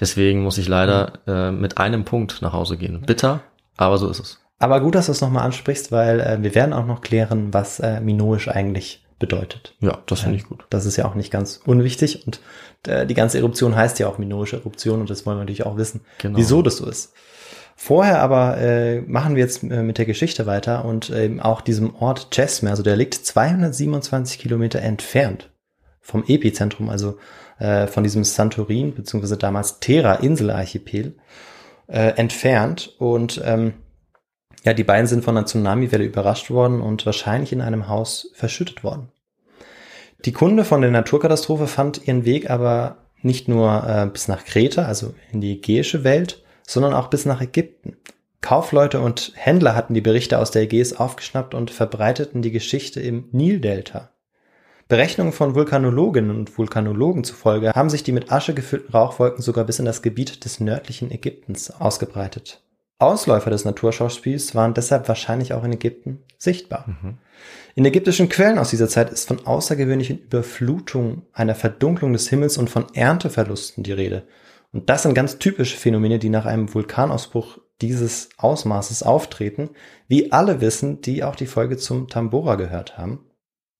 Deswegen muss ich leider äh, mit einem Punkt nach Hause gehen. Bitter, aber so ist es. Aber gut, dass du es nochmal ansprichst, weil äh, wir werden auch noch klären, was äh, minoisch eigentlich bedeutet. Ja, das finde ich gut. Das ist ja auch nicht ganz unwichtig und äh, die ganze Eruption heißt ja auch minoische Eruption und das wollen wir natürlich auch wissen, genau. wieso das so ist. Vorher aber äh, machen wir jetzt äh, mit der Geschichte weiter und ähm, auch diesem Ort Chesme, also der liegt 227 Kilometer entfernt vom Epizentrum, also äh, von diesem Santorin beziehungsweise damals Terra Inselarchipel äh, entfernt und ähm, ja, die beiden sind von einer Tsunamiwelle überrascht worden und wahrscheinlich in einem Haus verschüttet worden. Die Kunde von der Naturkatastrophe fand ihren Weg aber nicht nur äh, bis nach Kreta, also in die ägäische Welt, sondern auch bis nach Ägypten. Kaufleute und Händler hatten die Berichte aus der Ägäis aufgeschnappt und verbreiteten die Geschichte im Nildelta. Berechnungen von Vulkanologinnen und Vulkanologen zufolge haben sich die mit Asche gefüllten Rauchwolken sogar bis in das Gebiet des nördlichen Ägyptens ausgebreitet. Ausläufer des Naturschauspiels waren deshalb wahrscheinlich auch in Ägypten sichtbar. Mhm. In ägyptischen Quellen aus dieser Zeit ist von außergewöhnlichen Überflutungen, einer Verdunklung des Himmels und von Ernteverlusten die Rede. Und das sind ganz typische Phänomene, die nach einem Vulkanausbruch dieses Ausmaßes auftreten, wie alle wissen, die auch die Folge zum Tambora gehört haben.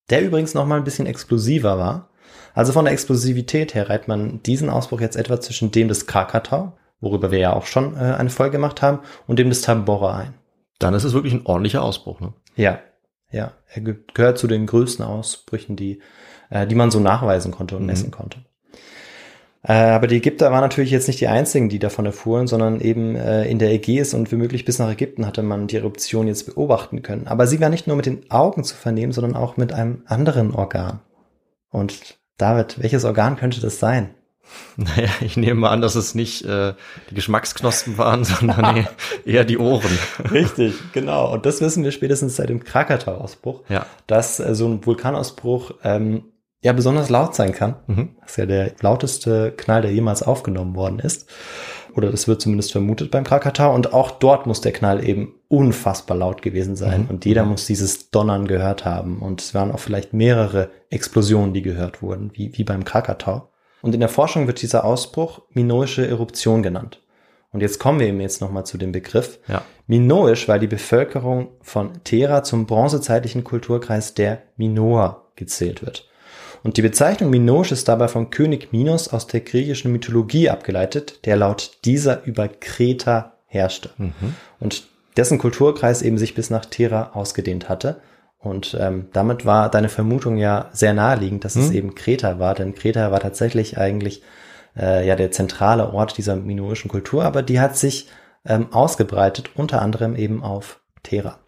Der übrigens noch mal ein bisschen explosiver war. Also von der Explosivität her reiht man diesen Ausbruch jetzt etwa zwischen dem des Krakatau, worüber wir ja auch schon äh, eine Folge gemacht haben, und dem des Tambora ein. Dann ist es wirklich ein ordentlicher Ausbruch. Ne? Ja, ja. Er ge- gehört zu den größten Ausbrüchen, die, äh, die man so nachweisen konnte und Mhm. messen konnte. Äh, aber die Ägypter waren natürlich jetzt nicht die einzigen, die davon erfuhren, sondern eben äh, in der Ägäis und womöglich bis nach Ägypten hatte man die Eruption jetzt beobachten können. Aber sie war nicht nur mit den Augen zu vernehmen, sondern auch mit einem anderen Organ. Und David, welches Organ könnte das sein? Naja, ich nehme mal an, dass es nicht äh, die Geschmacksknospen waren, sondern eher- eher die Ohren. Richtig, genau. Und das wissen wir spätestens seit dem Krakatau-Ausbruch, Ja. dass äh, so ein Vulkanausbruch ähm, ja besonders laut sein kann. Mhm. Das ist ja der lauteste Knall, der jemals aufgenommen worden ist. Oder das wird zumindest vermutet beim Krakatau. Und auch dort muss der Knall eben unfassbar laut gewesen sein. Mhm. Und jeder muss dieses Donnern gehört haben. Und es waren auch vielleicht mehrere Explosionen, die gehört wurden, wie, wie beim Krakatau. Und in der Forschung wird dieser Ausbruch minoische Eruption genannt. Und jetzt kommen wir eben jetzt nochmal zu dem Begriff. Ja. Minoisch, weil die Bevölkerung von Thera zum bronzezeitlichen Kulturkreis der Minoer gezählt wird. Und die Bezeichnung Minoisch ist dabei vom König Minos aus der griechischen Mythologie abgeleitet, der laut dieser über Kreta herrschte. Und dessen Kulturkreis eben sich bis nach Thera ausgedehnt hatte. Und ähm, damit war deine Vermutung ja sehr naheliegend, dass es eben Kreta war, denn Kreta war tatsächlich eigentlich äh, ja der zentrale Ort dieser minoischen Kultur, aber die hat sich ähm, ausgebreitet, unter anderem eben auf Thera.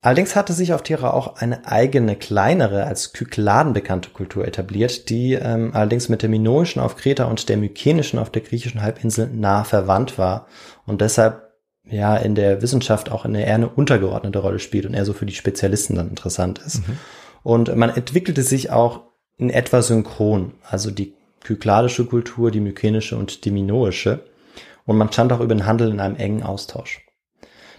Allerdings hatte sich auf Thera auch eine eigene, kleinere, als Kykladen bekannte Kultur etabliert, die ähm, allerdings mit der minoischen auf Kreta und der mykenischen auf der griechischen Halbinsel nah verwandt war und deshalb ja in der Wissenschaft auch eine eher eine untergeordnete Rolle spielt und eher so für die Spezialisten dann interessant ist. Und man entwickelte sich auch in etwa synchron, also die kykladische Kultur, die mykenische und die minoische. Und man stand auch über den Handel in einem engen Austausch.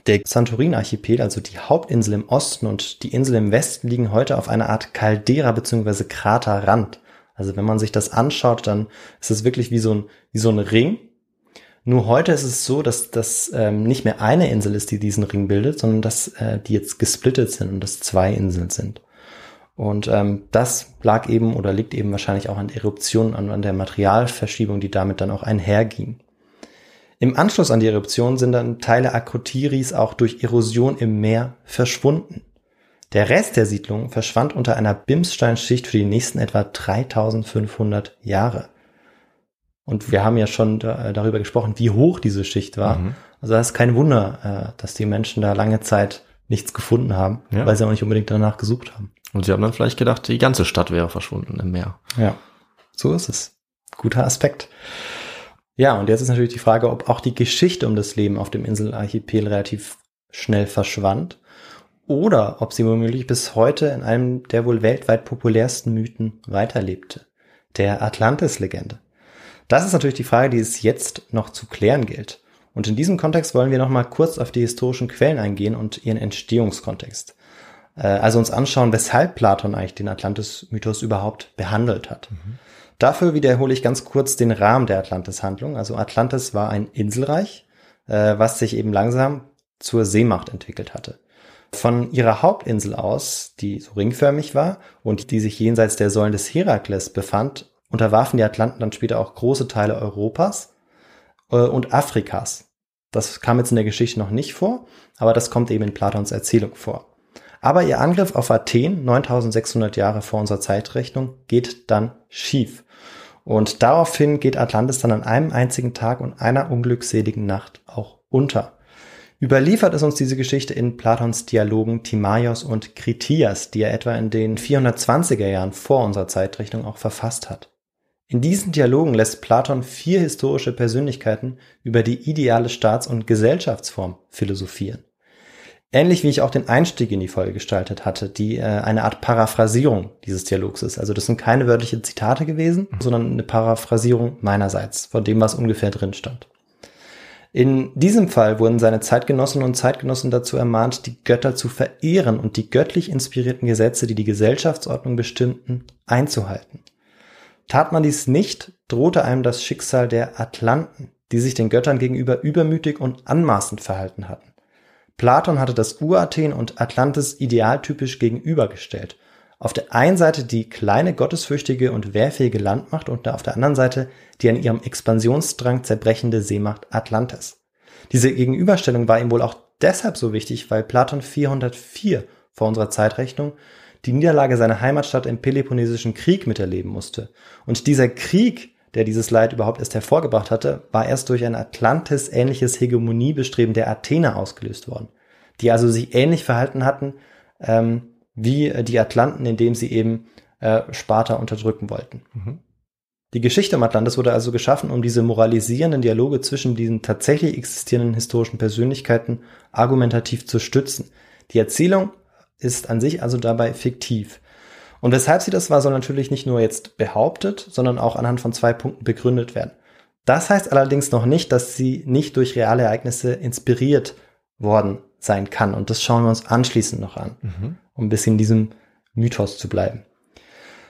Der Santorin-Archipel, also die Hauptinsel im Osten und die Insel im Westen, liegen heute auf einer Art Caldera bzw. Kraterrand. Also wenn man sich das anschaut, dann ist es wirklich wie so ein, wie so ein Ring. Nur heute ist es so, dass das ähm, nicht mehr eine Insel ist, die diesen Ring bildet, sondern dass äh, die jetzt gesplittet sind und dass zwei Inseln sind. Und ähm, das lag eben oder liegt eben wahrscheinlich auch an der Eruption, an, an der Materialverschiebung, die damit dann auch einherging. Im Anschluss an die Eruption sind dann Teile Akrotiris auch durch Erosion im Meer verschwunden. Der Rest der Siedlung verschwand unter einer Bimssteinschicht für die nächsten etwa 3500 Jahre. Und wir haben ja schon da, darüber gesprochen, wie hoch diese Schicht war. Also das ist kein Wunder, äh, dass die Menschen da lange Zeit nichts gefunden haben, Ja. weil sie auch nicht unbedingt danach gesucht haben. Und sie haben dann vielleicht gedacht, die ganze Stadt wäre verschwunden im Meer. Ja, so ist es. Guter Aspekt. Ja, und jetzt ist natürlich die Frage, ob auch die Geschichte um das Leben auf dem Inselarchipel relativ schnell verschwand oder ob sie womöglich bis heute in einem der wohl weltweit populärsten Mythen weiterlebte, der Atlantis-Legende. Das ist natürlich die Frage, die es jetzt noch zu klären gilt. Und in diesem Kontext wollen wir noch mal kurz auf die historischen Quellen eingehen und ihren Entstehungskontext. Äh, Also uns anschauen, weshalb Platon eigentlich den Atlantis-Mythos überhaupt behandelt hat. Dafür wiederhole ich ganz kurz den Rahmen der Atlantis-Handlung. Also Atlantis war ein Inselreich, äh, was sich eben langsam zur Seemacht entwickelt hatte. Von ihrer Hauptinsel aus, die so ringförmig war und die sich jenseits der Säulen des Herakles befand, unterwarfen die Atlanten dann später auch große Teile Europas äh, und Afrikas. Das kam jetzt in der Geschichte noch nicht vor, aber das kommt eben in Platons Erzählung vor. Aber ihr Angriff auf Athen 9600 Jahre vor unserer Zeitrechnung geht dann schief. Und daraufhin geht Atlantis dann an einem einzigen Tag und einer unglückseligen Nacht auch unter. Überliefert ist uns diese Geschichte in Platons Dialogen Timaios und Kritias, die er etwa in den 420er Jahren vor unserer Zeitrechnung auch verfasst hat. In diesen Dialogen lässt Platon vier historische Persönlichkeiten über die ideale Staats- und Gesellschaftsform philosophieren. Ähnlich wie ich auch den Einstieg in die Folge gestaltet hatte, die äh, eine Art Paraphrasierung dieses Dialogs ist. Also das sind keine wörtliche Zitate gewesen, sondern eine Paraphrasierung meinerseits von dem, was ungefähr drin stand. In diesem Fall wurden seine Zeitgenossinnen und Zeitgenossen dazu ermahnt, die Götter zu verehren und die göttlich inspirierten Gesetze, die die Gesellschaftsordnung bestimmten, einzuhalten. Tat man dies nicht, drohte einem das Schicksal der Atlanten, die sich den Göttern gegenüber übermütig und anmaßend verhalten hatten. Platon hatte das Urathen und Atlantis idealtypisch gegenübergestellt. Auf der einen Seite die kleine, gottesfürchtige und wehrfähige Landmacht und auf der anderen Seite die an ihrem Expansionsdrang zerbrechende Seemacht Atlantis. Diese Gegenüberstellung war ihm wohl auch deshalb so wichtig, weil Platon 404 vor unserer Zeitrechnung die Niederlage seiner Heimatstadt im Peloponnesischen Krieg miterleben musste. Und dieser Krieg, der dieses Leid überhaupt erst hervorgebracht hatte, war erst durch ein Atlantis-ähnliches Hegemoniebestreben der Athener ausgelöst worden, die also sich ähnlich verhalten hatten ähm, wie die Atlanten, indem sie eben äh, Sparta unterdrücken wollten. Mhm. Die Geschichte um Atlantis wurde also geschaffen, um diese moralisierenden Dialoge zwischen diesen tatsächlich existierenden historischen Persönlichkeiten argumentativ zu stützen. Die Erzählung ist an sich also dabei fiktiv. Und weshalb sie das war, soll natürlich nicht nur jetzt behauptet, sondern auch anhand von zwei Punkten begründet werden. Das heißt allerdings noch nicht, dass sie nicht durch reale Ereignisse inspiriert worden sein kann. Und das schauen wir uns anschließend noch an, mhm. um ein bisschen in diesem Mythos zu bleiben.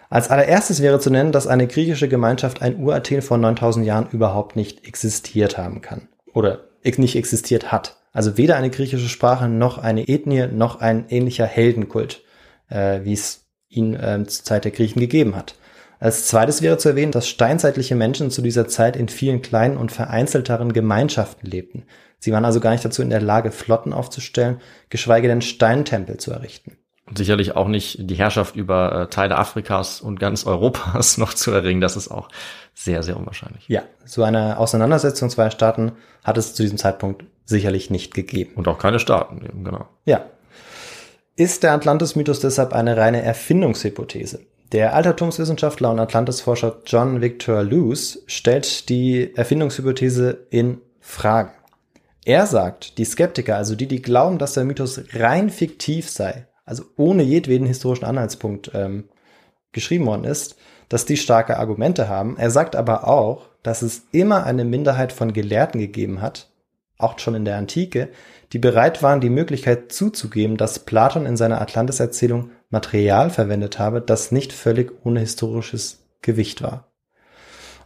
Als allererstes wäre zu nennen, dass eine griechische Gemeinschaft ein Urathen vor 9000 Jahren überhaupt nicht existiert haben kann. Oder nicht existiert hat. Also weder eine griechische Sprache noch eine Ethnie noch ein ähnlicher Heldenkult, äh, wie es ihn äh, zur Zeit der Griechen gegeben hat. Als zweites wäre zu erwähnen, dass steinzeitliche Menschen zu dieser Zeit in vielen kleinen und vereinzelteren Gemeinschaften lebten. Sie waren also gar nicht dazu in der Lage, Flotten aufzustellen, geschweige denn Steintempel zu errichten. Und sicherlich auch nicht die Herrschaft über äh, Teile Afrikas und ganz Europas noch zu erringen. Das ist auch sehr, sehr unwahrscheinlich. Ja, so eine Auseinandersetzung zweier Staaten hat es zu diesem Zeitpunkt sicherlich nicht gegeben. Und auch keine Staaten, eben, genau. Ja. Ist der Atlantis-Mythos deshalb eine reine Erfindungshypothese? Der Altertumswissenschaftler und Atlantis-Forscher John Victor Luce stellt die Erfindungshypothese in Frage. Er sagt, die Skeptiker, also die, die glauben, dass der Mythos rein fiktiv sei, also ohne jedweden historischen Anhaltspunkt ähm, geschrieben worden ist, dass die starke Argumente haben. Er sagt aber auch, dass es immer eine Minderheit von Gelehrten gegeben hat, auch schon in der Antike, die bereit waren, die Möglichkeit zuzugeben, dass Platon in seiner Atlantis-Erzählung Material verwendet habe, das nicht völlig ohne historisches Gewicht war.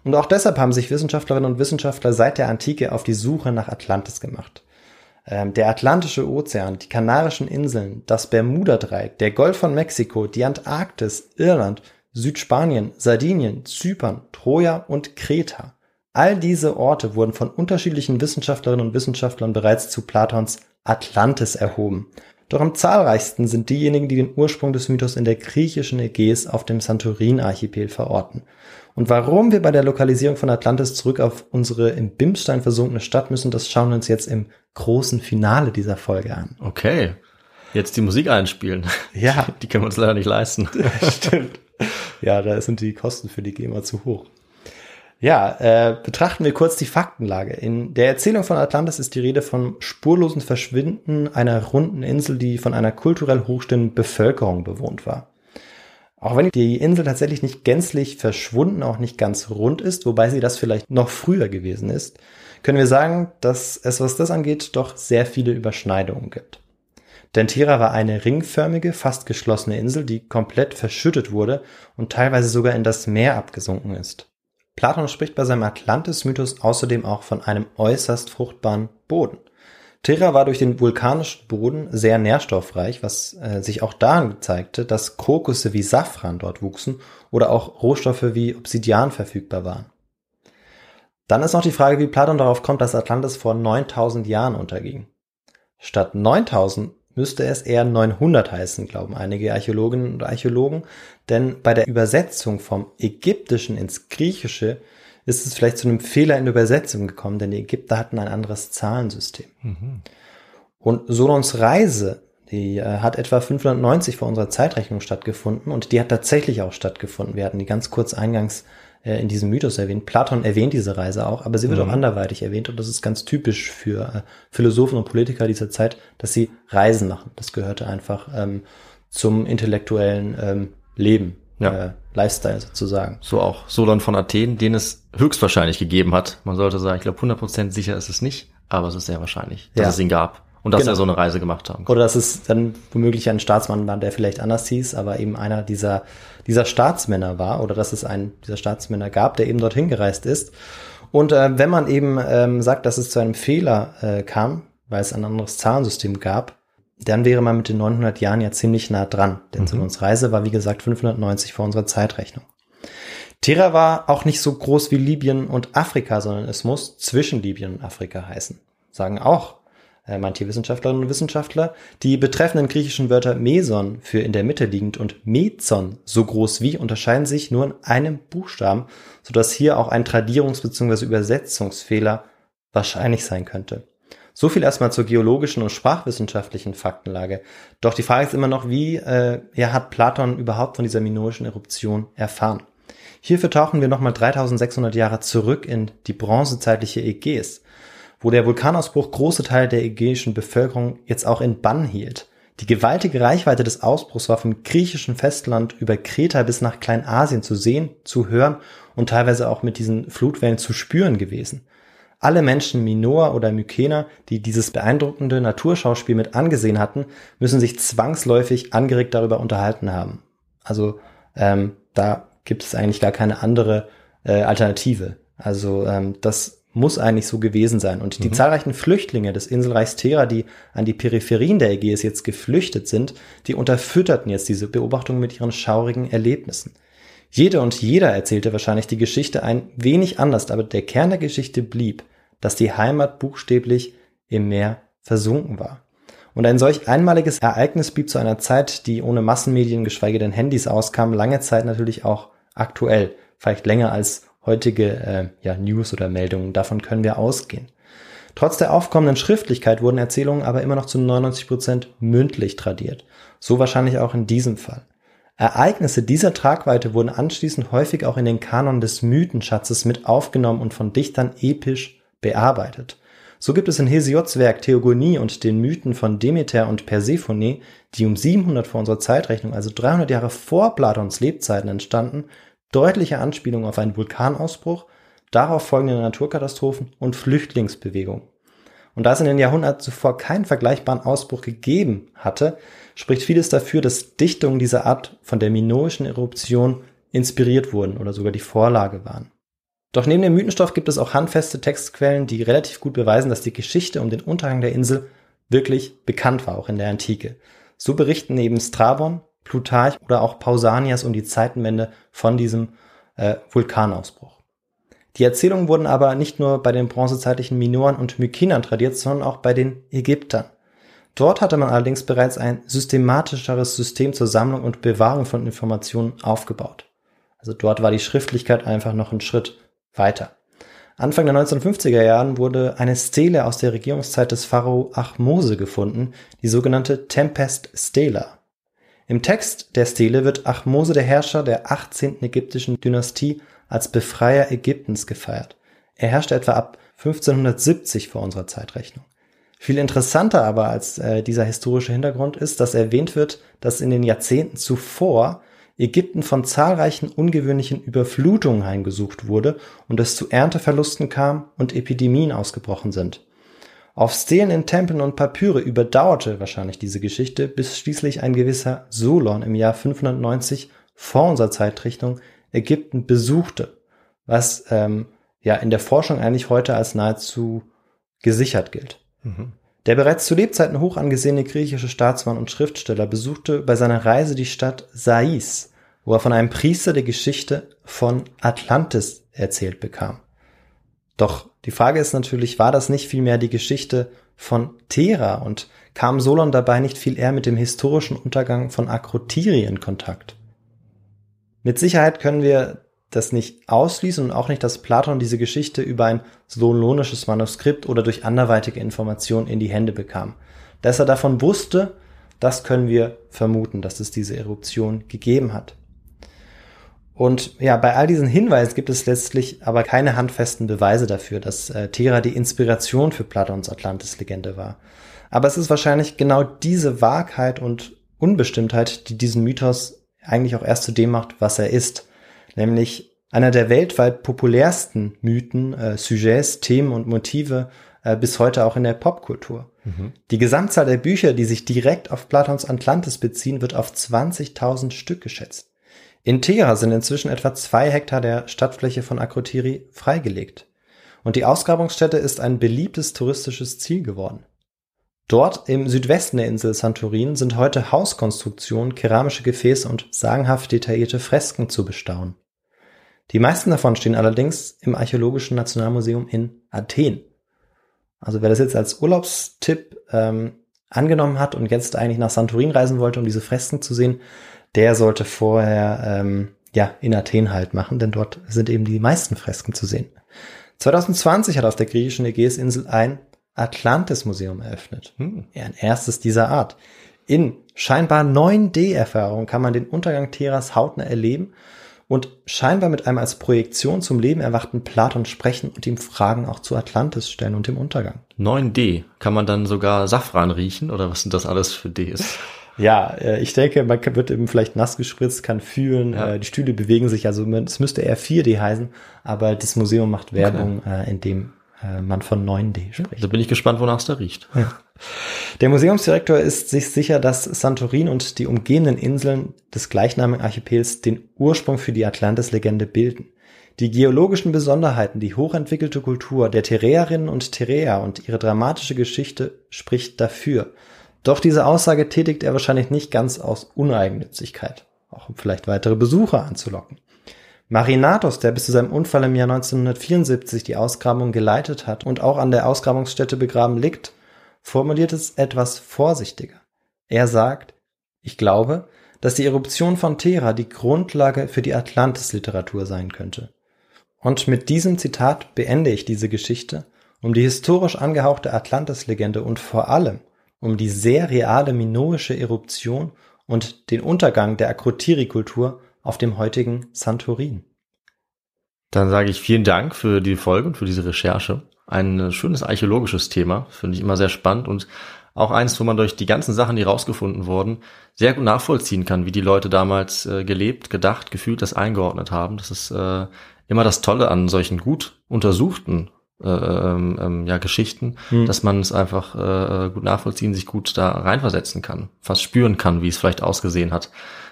Und auch deshalb haben sich Wissenschaftlerinnen und Wissenschaftler seit der Antike auf die Suche nach Atlantis gemacht. Ähm, der Atlantische Ozean, die Kanarischen Inseln, das Bermuda-Dreieck, der Golf von Mexiko, die Antarktis, Irland, Südspanien, Sardinien, Zypern, Troja und Kreta. All diese Orte wurden von unterschiedlichen Wissenschaftlerinnen und Wissenschaftlern bereits zu Platons Atlantis erhoben. Doch am zahlreichsten sind diejenigen, die den Ursprung des Mythos in der griechischen Ägäis auf dem Santorin-Archipel verorten. Und warum wir bei der Lokalisierung von Atlantis zurück auf unsere im Bimstein versunkene Stadt müssen, das schauen wir uns jetzt im großen Finale dieser Folge an. Okay. Jetzt die Musik einspielen. Ja. Die können wir uns leider nicht leisten. Stimmt. Ja, da sind die Kosten für die GEMA zu hoch. Ja, äh, betrachten wir kurz die Faktenlage. In der Erzählung von Atlantis ist die Rede vom spurlosen Verschwinden einer runden Insel, die von einer kulturell hochstehenden Bevölkerung bewohnt war. Auch wenn die Insel tatsächlich nicht gänzlich verschwunden, auch nicht ganz rund ist, wobei sie das vielleicht noch früher gewesen ist, können wir sagen, dass es, was das angeht, doch sehr viele Überschneidungen gibt. Denn Tira war eine ringförmige, fast geschlossene Insel, die komplett verschüttet wurde und teilweise sogar in das Meer abgesunken ist. Platon spricht bei seinem Atlantis-Mythos außerdem auch von einem äußerst fruchtbaren Boden. Terra war durch den vulkanischen Boden sehr nährstoffreich, was äh, sich auch daran zeigte, dass Krokusse wie Safran dort wuchsen oder auch Rohstoffe wie Obsidian verfügbar waren. Dann ist noch die Frage, wie Platon darauf kommt, dass Atlantis vor 9000 Jahren unterging. Statt 9000 müsste es eher 900 heißen, glauben einige Archäologinnen und Archäologen, denn bei der Übersetzung vom Ägyptischen ins Griechische ist es vielleicht zu einem Fehler in der Übersetzung gekommen, denn die Ägypter hatten ein anderes Zahlensystem. Mhm. Und Solons Reise, die äh, hat etwa 590 vor unserer Zeitrechnung stattgefunden und die hat tatsächlich auch stattgefunden. Wir hatten die ganz kurz eingangs äh, in diesem Mythos erwähnt. Platon erwähnt diese Reise auch, aber sie wird mhm. auch anderweitig erwähnt und das ist ganz typisch für äh, Philosophen und Politiker dieser Zeit, dass sie Reisen machen. Das gehörte einfach ähm, zum intellektuellen ähm, Leben, ja. äh, Lifestyle sozusagen. So auch Solon von Athen, den es höchstwahrscheinlich gegeben hat. Man sollte sagen, ich glaube 100% sicher ist es nicht, aber es ist sehr wahrscheinlich, dass ja. es ihn gab. Und dass genau. er so eine Reise gemacht haben. Oder dass es dann womöglich ein Staatsmann war, der vielleicht anders hieß, aber eben einer dieser, dieser Staatsmänner war. Oder dass es einen dieser Staatsmänner gab, der eben dorthin gereist ist. Und äh, wenn man eben ähm, sagt, dass es zu einem Fehler äh, kam, weil es ein anderes Zahlensystem gab, dann wäre man mit den 900 Jahren ja ziemlich nah dran. Denn mhm. Reise war, wie gesagt, 590 vor unserer Zeitrechnung. Terra war auch nicht so groß wie Libyen und Afrika, sondern es muss zwischen Libyen und Afrika heißen. Sagen auch manche Wissenschaftlerinnen und Wissenschaftler, die betreffenden griechischen Wörter Meson für in der Mitte liegend und Mezon so groß wie unterscheiden sich nur in einem Buchstaben, sodass hier auch ein Tradierungs- bzw. Übersetzungsfehler wahrscheinlich sein könnte. So viel erstmal zur geologischen und sprachwissenschaftlichen Faktenlage. Doch die Frage ist immer noch, wie äh, ja, hat Platon überhaupt von dieser minoischen Eruption erfahren? Hierfür tauchen wir nochmal 3600 Jahre zurück in die bronzezeitliche Ägäis, wo der Vulkanausbruch große Teile der ägäischen Bevölkerung jetzt auch in Bann hielt. Die gewaltige Reichweite des Ausbruchs war vom griechischen Festland über Kreta bis nach Kleinasien zu sehen, zu hören und teilweise auch mit diesen Flutwellen zu spüren gewesen. Alle Menschen Minoa oder Mykener, die dieses beeindruckende Naturschauspiel mit angesehen hatten, müssen sich zwangsläufig angeregt darüber unterhalten haben. Also ähm, da gibt es eigentlich gar keine andere äh, Alternative. Also ähm, das muss eigentlich so gewesen sein. Und mhm. die zahlreichen Flüchtlinge des Inselreichs Thera, die an die Peripherien der Ägäis jetzt geflüchtet sind, die unterfütterten jetzt diese Beobachtung mit ihren schaurigen Erlebnissen. Jede und jeder erzählte wahrscheinlich die Geschichte ein wenig anders, aber der Kern der Geschichte blieb dass die Heimat buchstäblich im Meer versunken war. Und ein solch einmaliges Ereignis blieb zu einer Zeit, die ohne Massenmedien, geschweige denn Handys auskam, lange Zeit natürlich auch aktuell, vielleicht länger als heutige äh, ja, News oder Meldungen. Davon können wir ausgehen. Trotz der aufkommenden Schriftlichkeit wurden Erzählungen aber immer noch zu 99 Prozent mündlich tradiert. So wahrscheinlich auch in diesem Fall. Ereignisse dieser Tragweite wurden anschließend häufig auch in den Kanon des Mythenschatzes mit aufgenommen und von Dichtern episch bearbeitet. So gibt es in Hesiods Werk Theogonie und den Mythen von Demeter und Persephone, die um 700 vor unserer Zeitrechnung, also 300 Jahre vor Platons Lebzeiten entstanden, deutliche Anspielungen auf einen Vulkanausbruch, darauf folgende Naturkatastrophen und Flüchtlingsbewegungen. Und da es in den Jahrhunderten zuvor keinen vergleichbaren Ausbruch gegeben hatte, spricht vieles dafür, dass Dichtungen dieser Art von der minoischen Eruption inspiriert wurden oder sogar die Vorlage waren. Doch neben dem Mythenstoff gibt es auch handfeste Textquellen, die relativ gut beweisen, dass die Geschichte um den Untergang der Insel wirklich bekannt war, auch in der Antike. So berichten neben Strabon, Plutarch oder auch Pausanias um die Zeitenwende von diesem äh, Vulkanausbruch. Die Erzählungen wurden aber nicht nur bei den bronzezeitlichen Minoern und Mykenern tradiert, sondern auch bei den Ägyptern. Dort hatte man allerdings bereits ein systematischeres System zur Sammlung und Bewahrung von Informationen aufgebaut. Also dort war die Schriftlichkeit einfach noch ein Schritt weiter. Anfang der 1950er Jahren wurde eine Stele aus der Regierungszeit des Pharao Achmose gefunden, die sogenannte Tempest Stela. Im Text der Stele wird Achmose, der Herrscher der 18. ägyptischen Dynastie, als Befreier Ägyptens gefeiert. Er herrschte etwa ab 1570 vor unserer Zeitrechnung. Viel interessanter aber als äh, dieser historische Hintergrund ist, dass erwähnt wird, dass in den Jahrzehnten zuvor Ägypten von zahlreichen ungewöhnlichen Überflutungen heimgesucht wurde und es zu Ernteverlusten kam und Epidemien ausgebrochen sind. Auf Stelen in Tempeln und Papyre überdauerte wahrscheinlich diese Geschichte, bis schließlich ein gewisser Solon im Jahr 590 vor unserer Zeitrichtung Ägypten besuchte, was ähm, ja in der Forschung eigentlich heute als nahezu gesichert gilt. Mhm. Der bereits zu Lebzeiten hoch angesehene griechische Staatsmann und Schriftsteller besuchte bei seiner Reise die Stadt Sais, wo er von einem Priester die Geschichte von Atlantis erzählt bekam. Doch die Frage ist natürlich, war das nicht vielmehr die Geschichte von Thera und kam Solon dabei nicht viel eher mit dem historischen Untergang von Akrotiri in Kontakt? Mit Sicherheit können wir das nicht ausschließen und auch nicht, dass Platon diese Geschichte über ein solonisches Manuskript oder durch anderweitige Informationen in die Hände bekam. Dass er davon wusste, das können wir vermuten, dass es diese Eruption gegeben hat. Und ja, bei all diesen Hinweisen gibt es letztlich aber keine handfesten Beweise dafür, dass äh, Thera die Inspiration für Platons Atlantis-Legende war. Aber es ist wahrscheinlich genau diese Wahrheit und Unbestimmtheit, die diesen Mythos eigentlich auch erst zu dem macht, was er ist nämlich einer der weltweit populärsten Mythen, äh, Sujets, Themen und Motive äh, bis heute auch in der Popkultur. Mhm. Die Gesamtzahl der Bücher, die sich direkt auf Platons Atlantis beziehen, wird auf 20.000 Stück geschätzt. In Thera sind inzwischen etwa zwei Hektar der Stadtfläche von Akrotiri freigelegt. Und die Ausgrabungsstätte ist ein beliebtes touristisches Ziel geworden. Dort im Südwesten der Insel Santorin sind heute Hauskonstruktionen, keramische Gefäße und sagenhaft detaillierte Fresken zu bestaunen. Die meisten davon stehen allerdings im Archäologischen Nationalmuseum in Athen. Also wer das jetzt als Urlaubstipp ähm, angenommen hat und jetzt eigentlich nach Santorin reisen wollte, um diese Fresken zu sehen, der sollte vorher ähm, ja in Athen halt machen, denn dort sind eben die meisten Fresken zu sehen. 2020 hat auf der griechischen Ägäisinsel ein Atlantis-Museum eröffnet. Hm. Ja, ein erstes dieser Art. In scheinbar 9D-Erfahrungen kann man den Untergang Teras hautnah erleben und scheinbar mit einem als Projektion zum Leben erwachten Platon sprechen und ihm Fragen auch zu Atlantis stellen und dem Untergang. 9D. Kann man dann sogar Safran riechen oder was sind das alles für Ds? Ja, äh, ich denke, man wird eben vielleicht nass gespritzt, kann fühlen, ja. Äh, die Stühle bewegen sich, also es müsste eher 4D heißen, aber das Museum macht Werbung, okay. Äh, in dem man von 9D spricht. Da bin ich gespannt, wonach es da riecht. Ja. Der Museumsdirektor ist sich sicher, dass Santorin und die umgebenden Inseln des gleichnamigen Archipels den Ursprung für die Atlantis-Legende bilden. Die geologischen Besonderheiten, die hochentwickelte Kultur der Tereerinnen und Tereer und ihre dramatische Geschichte spricht dafür. Doch diese Aussage tätigt er wahrscheinlich nicht ganz aus Uneigennützigkeit, auch um vielleicht weitere Besucher anzulocken. Marinatos, der bis zu seinem Unfall im Jahr 1974 die Ausgrabung geleitet hat und auch an der Ausgrabungsstätte begraben liegt, formuliert es etwas vorsichtiger. Er sagt, ich glaube, dass die Eruption von Thera die Grundlage für die Atlantis-Literatur sein könnte. Und mit diesem Zitat beende ich diese Geschichte, um die historisch angehauchte Atlantis-Legende und vor allem um die sehr reale minoische Eruption und den Untergang der Akrotiri-Kultur auf dem heutigen Santorin. Dann sage ich vielen Dank für die Folge und für diese Recherche ein schönes archäologisches Thema, finde ich immer sehr spannend und auch eins, wo man durch die ganzen Sachen, die rausgefunden wurden, sehr gut nachvollziehen kann, wie die Leute damals äh, gelebt, gedacht, gefühlt, das eingeordnet haben. Das ist äh, immer das Tolle an solchen gut untersuchten äh, ähm, ähm ja, Geschichten, hm. dass man es einfach äh, gut nachvollziehen, sich gut da reinversetzen kann, fast spüren kann, wie es vielleicht ausgesehen hat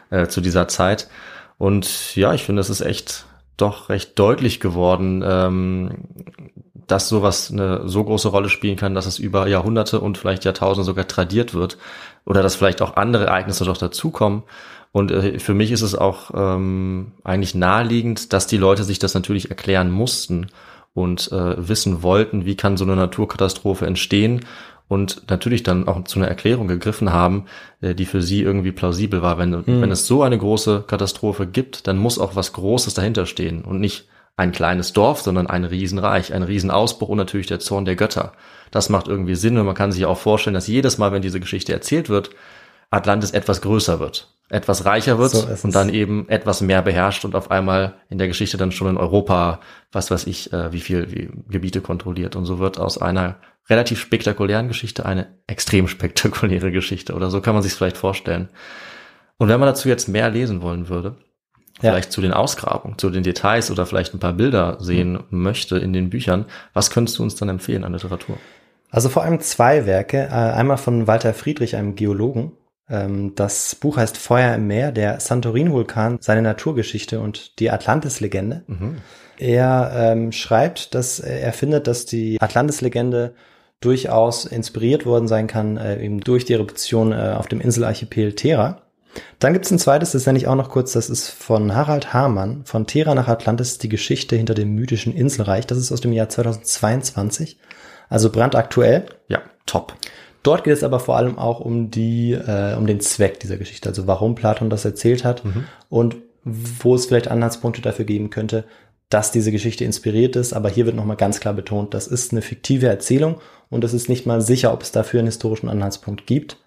äh, zu dieser Zeit. Und ja, ich finde, es ist echt doch recht deutlich geworden, ähm, dass sowas eine so große Rolle spielen kann, dass es über Jahrhunderte und vielleicht Jahrtausende sogar tradiert wird oder dass vielleicht auch andere Ereignisse doch dazukommen. Und äh, für mich ist es auch ähm, eigentlich naheliegend, dass die Leute sich das natürlich erklären mussten und äh, wissen wollten, wie kann so eine Naturkatastrophe entstehen und natürlich dann auch zu einer Erklärung gegriffen haben, äh, die für sie irgendwie plausibel war. Wenn, mhm. wenn es so eine große Katastrophe gibt, dann muss auch was Großes dahinter stehen und nicht ein kleines Dorf, sondern ein Riesenreich, ein Riesenausbruch und natürlich der Zorn der Götter. Das macht irgendwie Sinn und man kann sich auch vorstellen, dass jedes Mal, wenn diese Geschichte erzählt wird, Atlantis etwas größer wird, etwas reicher wird so und dann eben etwas mehr beherrscht und auf einmal in der Geschichte dann schon in Europa, was weiß ich, äh, wie viel wie Gebiete kontrolliert und so wird aus einer relativ spektakulären Geschichte eine extrem spektakuläre Geschichte oder so kann man sich vielleicht vorstellen. Und wenn man dazu jetzt mehr lesen wollen würde, vielleicht ja. zu den Ausgrabungen, zu den Details oder vielleicht ein paar Bilder sehen mhm. möchte in den Büchern, was könntest du uns dann empfehlen an Literatur? Also vor allem zwei Werke. Äh, einmal von Walter Friedrich, einem Geologen. Ähm, das Buch heißt Feuer im Meer, der Santorin-Vulkan, seine Naturgeschichte und die Atlantis-Legende. Mhm. Er ähm, schreibt, dass er findet, dass die Atlantis-Legende durchaus inspiriert worden sein kann, äh, eben durch die Eruption äh, auf dem Inselarchipel Terra. Dann gibt's ein zweites, das nenne ich auch noch kurz, das ist von Harald Hamann, von Terra nach Atlantis, die Geschichte hinter dem mythischen Inselreich. Das ist aus dem Jahr 2022, also brandaktuell. Ja, top. Dort geht es aber vor allem auch um die, äh, um den Zweck dieser Geschichte, also warum Platon das erzählt hat mhm. und wo es vielleicht Anhaltspunkte dafür geben könnte, dass diese Geschichte inspiriert ist. Aber hier wird nochmal ganz klar betont, das ist eine fiktive Erzählung und es ist nicht mal sicher, ob es dafür einen historischen Anhaltspunkt gibt.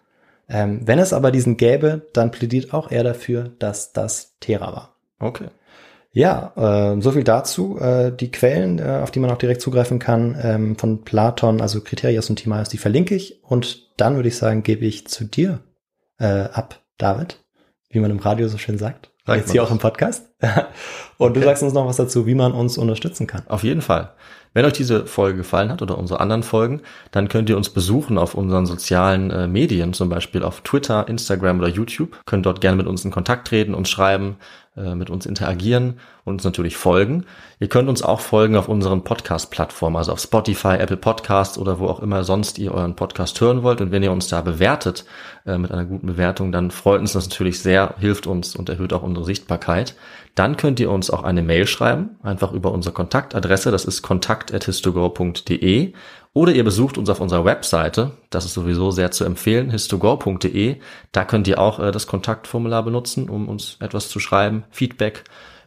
Ähm, wenn es aber diesen gäbe, dann plädiert auch er dafür, dass das Thera war. Okay. Ja, äh, so viel dazu. Äh, die Quellen, äh, auf die man auch direkt zugreifen kann, ähm, von Platon, also Kriterias und Timaeus, die verlinke ich. Und dann würde ich sagen, gebe ich zu dir äh, ab, David, wie man im Radio so schön sagt. Sag Jetzt hier das. auch im Podcast. und okay. du sagst uns noch was dazu, wie man uns unterstützen kann. Auf jeden Fall. Wenn euch diese Folge gefallen hat oder unsere anderen Folgen, dann könnt ihr uns besuchen auf unseren sozialen äh, Medien, zum Beispiel auf Twitter, Instagram oder YouTube. Könnt dort gerne mit uns in Kontakt treten, uns schreiben, äh, mit uns interagieren und uns natürlich folgen. Ihr könnt uns auch folgen auf unseren Podcast-Plattformen, also auf Spotify, Apple Podcasts oder wo auch immer sonst ihr euren Podcast hören wollt. Und wenn ihr uns da bewertet äh, mit einer guten Bewertung, dann freut uns das natürlich sehr, hilft uns und erhöht auch unsere Sichtbarkeit. Dann könnt ihr uns auch eine Mail schreiben, einfach über unsere Kontaktadresse, das ist kontakt.histogor.de Oder ihr besucht uns auf unserer Webseite, das ist sowieso sehr zu empfehlen, histogo.de. Da könnt ihr auch äh, das Kontaktformular benutzen, um uns etwas zu schreiben, Feedback,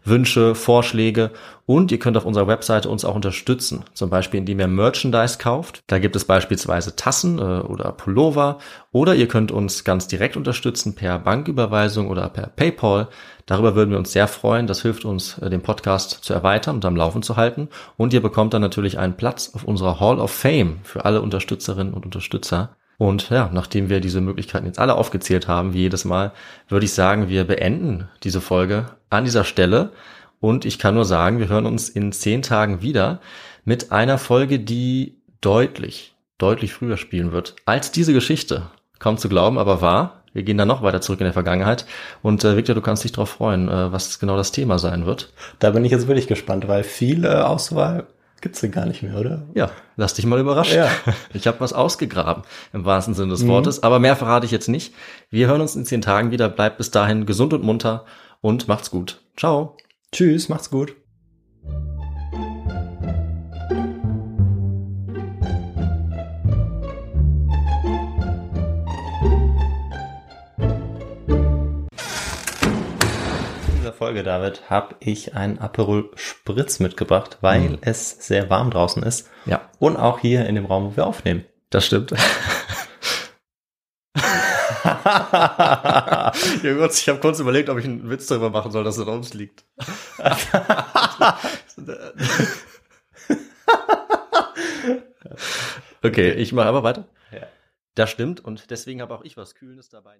Wünsche, Vorschläge und ihr könnt auf unserer Webseite uns auch unterstützen, zum Beispiel indem ihr Merchandise kauft. Da gibt es beispielsweise Tassen äh, oder Pullover oder ihr könnt uns ganz direkt unterstützen per Banküberweisung oder per PayPal. Darüber würden wir uns sehr freuen. Das hilft uns, äh, den Podcast zu erweitern und am Laufen zu halten. Und ihr bekommt dann natürlich einen Platz auf unserer Hall of Fame für alle Unterstützerinnen und Unterstützer. Und ja, nachdem wir diese Möglichkeiten jetzt alle aufgezählt haben, wie jedes Mal, würde ich sagen, wir beenden diese Folge an dieser Stelle. Und ich kann nur sagen, wir hören uns in zehn Tagen wieder mit einer Folge, die deutlich, deutlich früher spielen wird als diese Geschichte. Kaum zu glauben, aber wahr. Wir gehen dann noch weiter zurück in der Vergangenheit. Und äh, Victor, du kannst dich darauf freuen, äh, was genau das Thema sein wird. Da bin ich jetzt wirklich gespannt, weil viele Auswahl gibt's denn gar nicht mehr, oder? Ja, lass dich mal überraschen. Ja. Ich habe was ausgegraben, im wahrsten Sinne des mhm. Wortes. Aber mehr verrate ich jetzt nicht. Wir hören uns in zehn Tagen wieder. Bleibt bis dahin gesund und munter und macht's gut. Ciao. Tschüss, macht's gut. Folge, David, habe ich einen Aperol Spritz mitgebracht, weil mhm. es sehr warm draußen ist. Ja. Und auch hier in dem Raum, wo wir aufnehmen. Das stimmt. ja, kurz, ich habe kurz überlegt, ob ich einen Witz darüber machen soll, dass es an uns liegt. okay, ich mache aber weiter. Ja. Das stimmt und deswegen habe auch ich was Kühles dabei.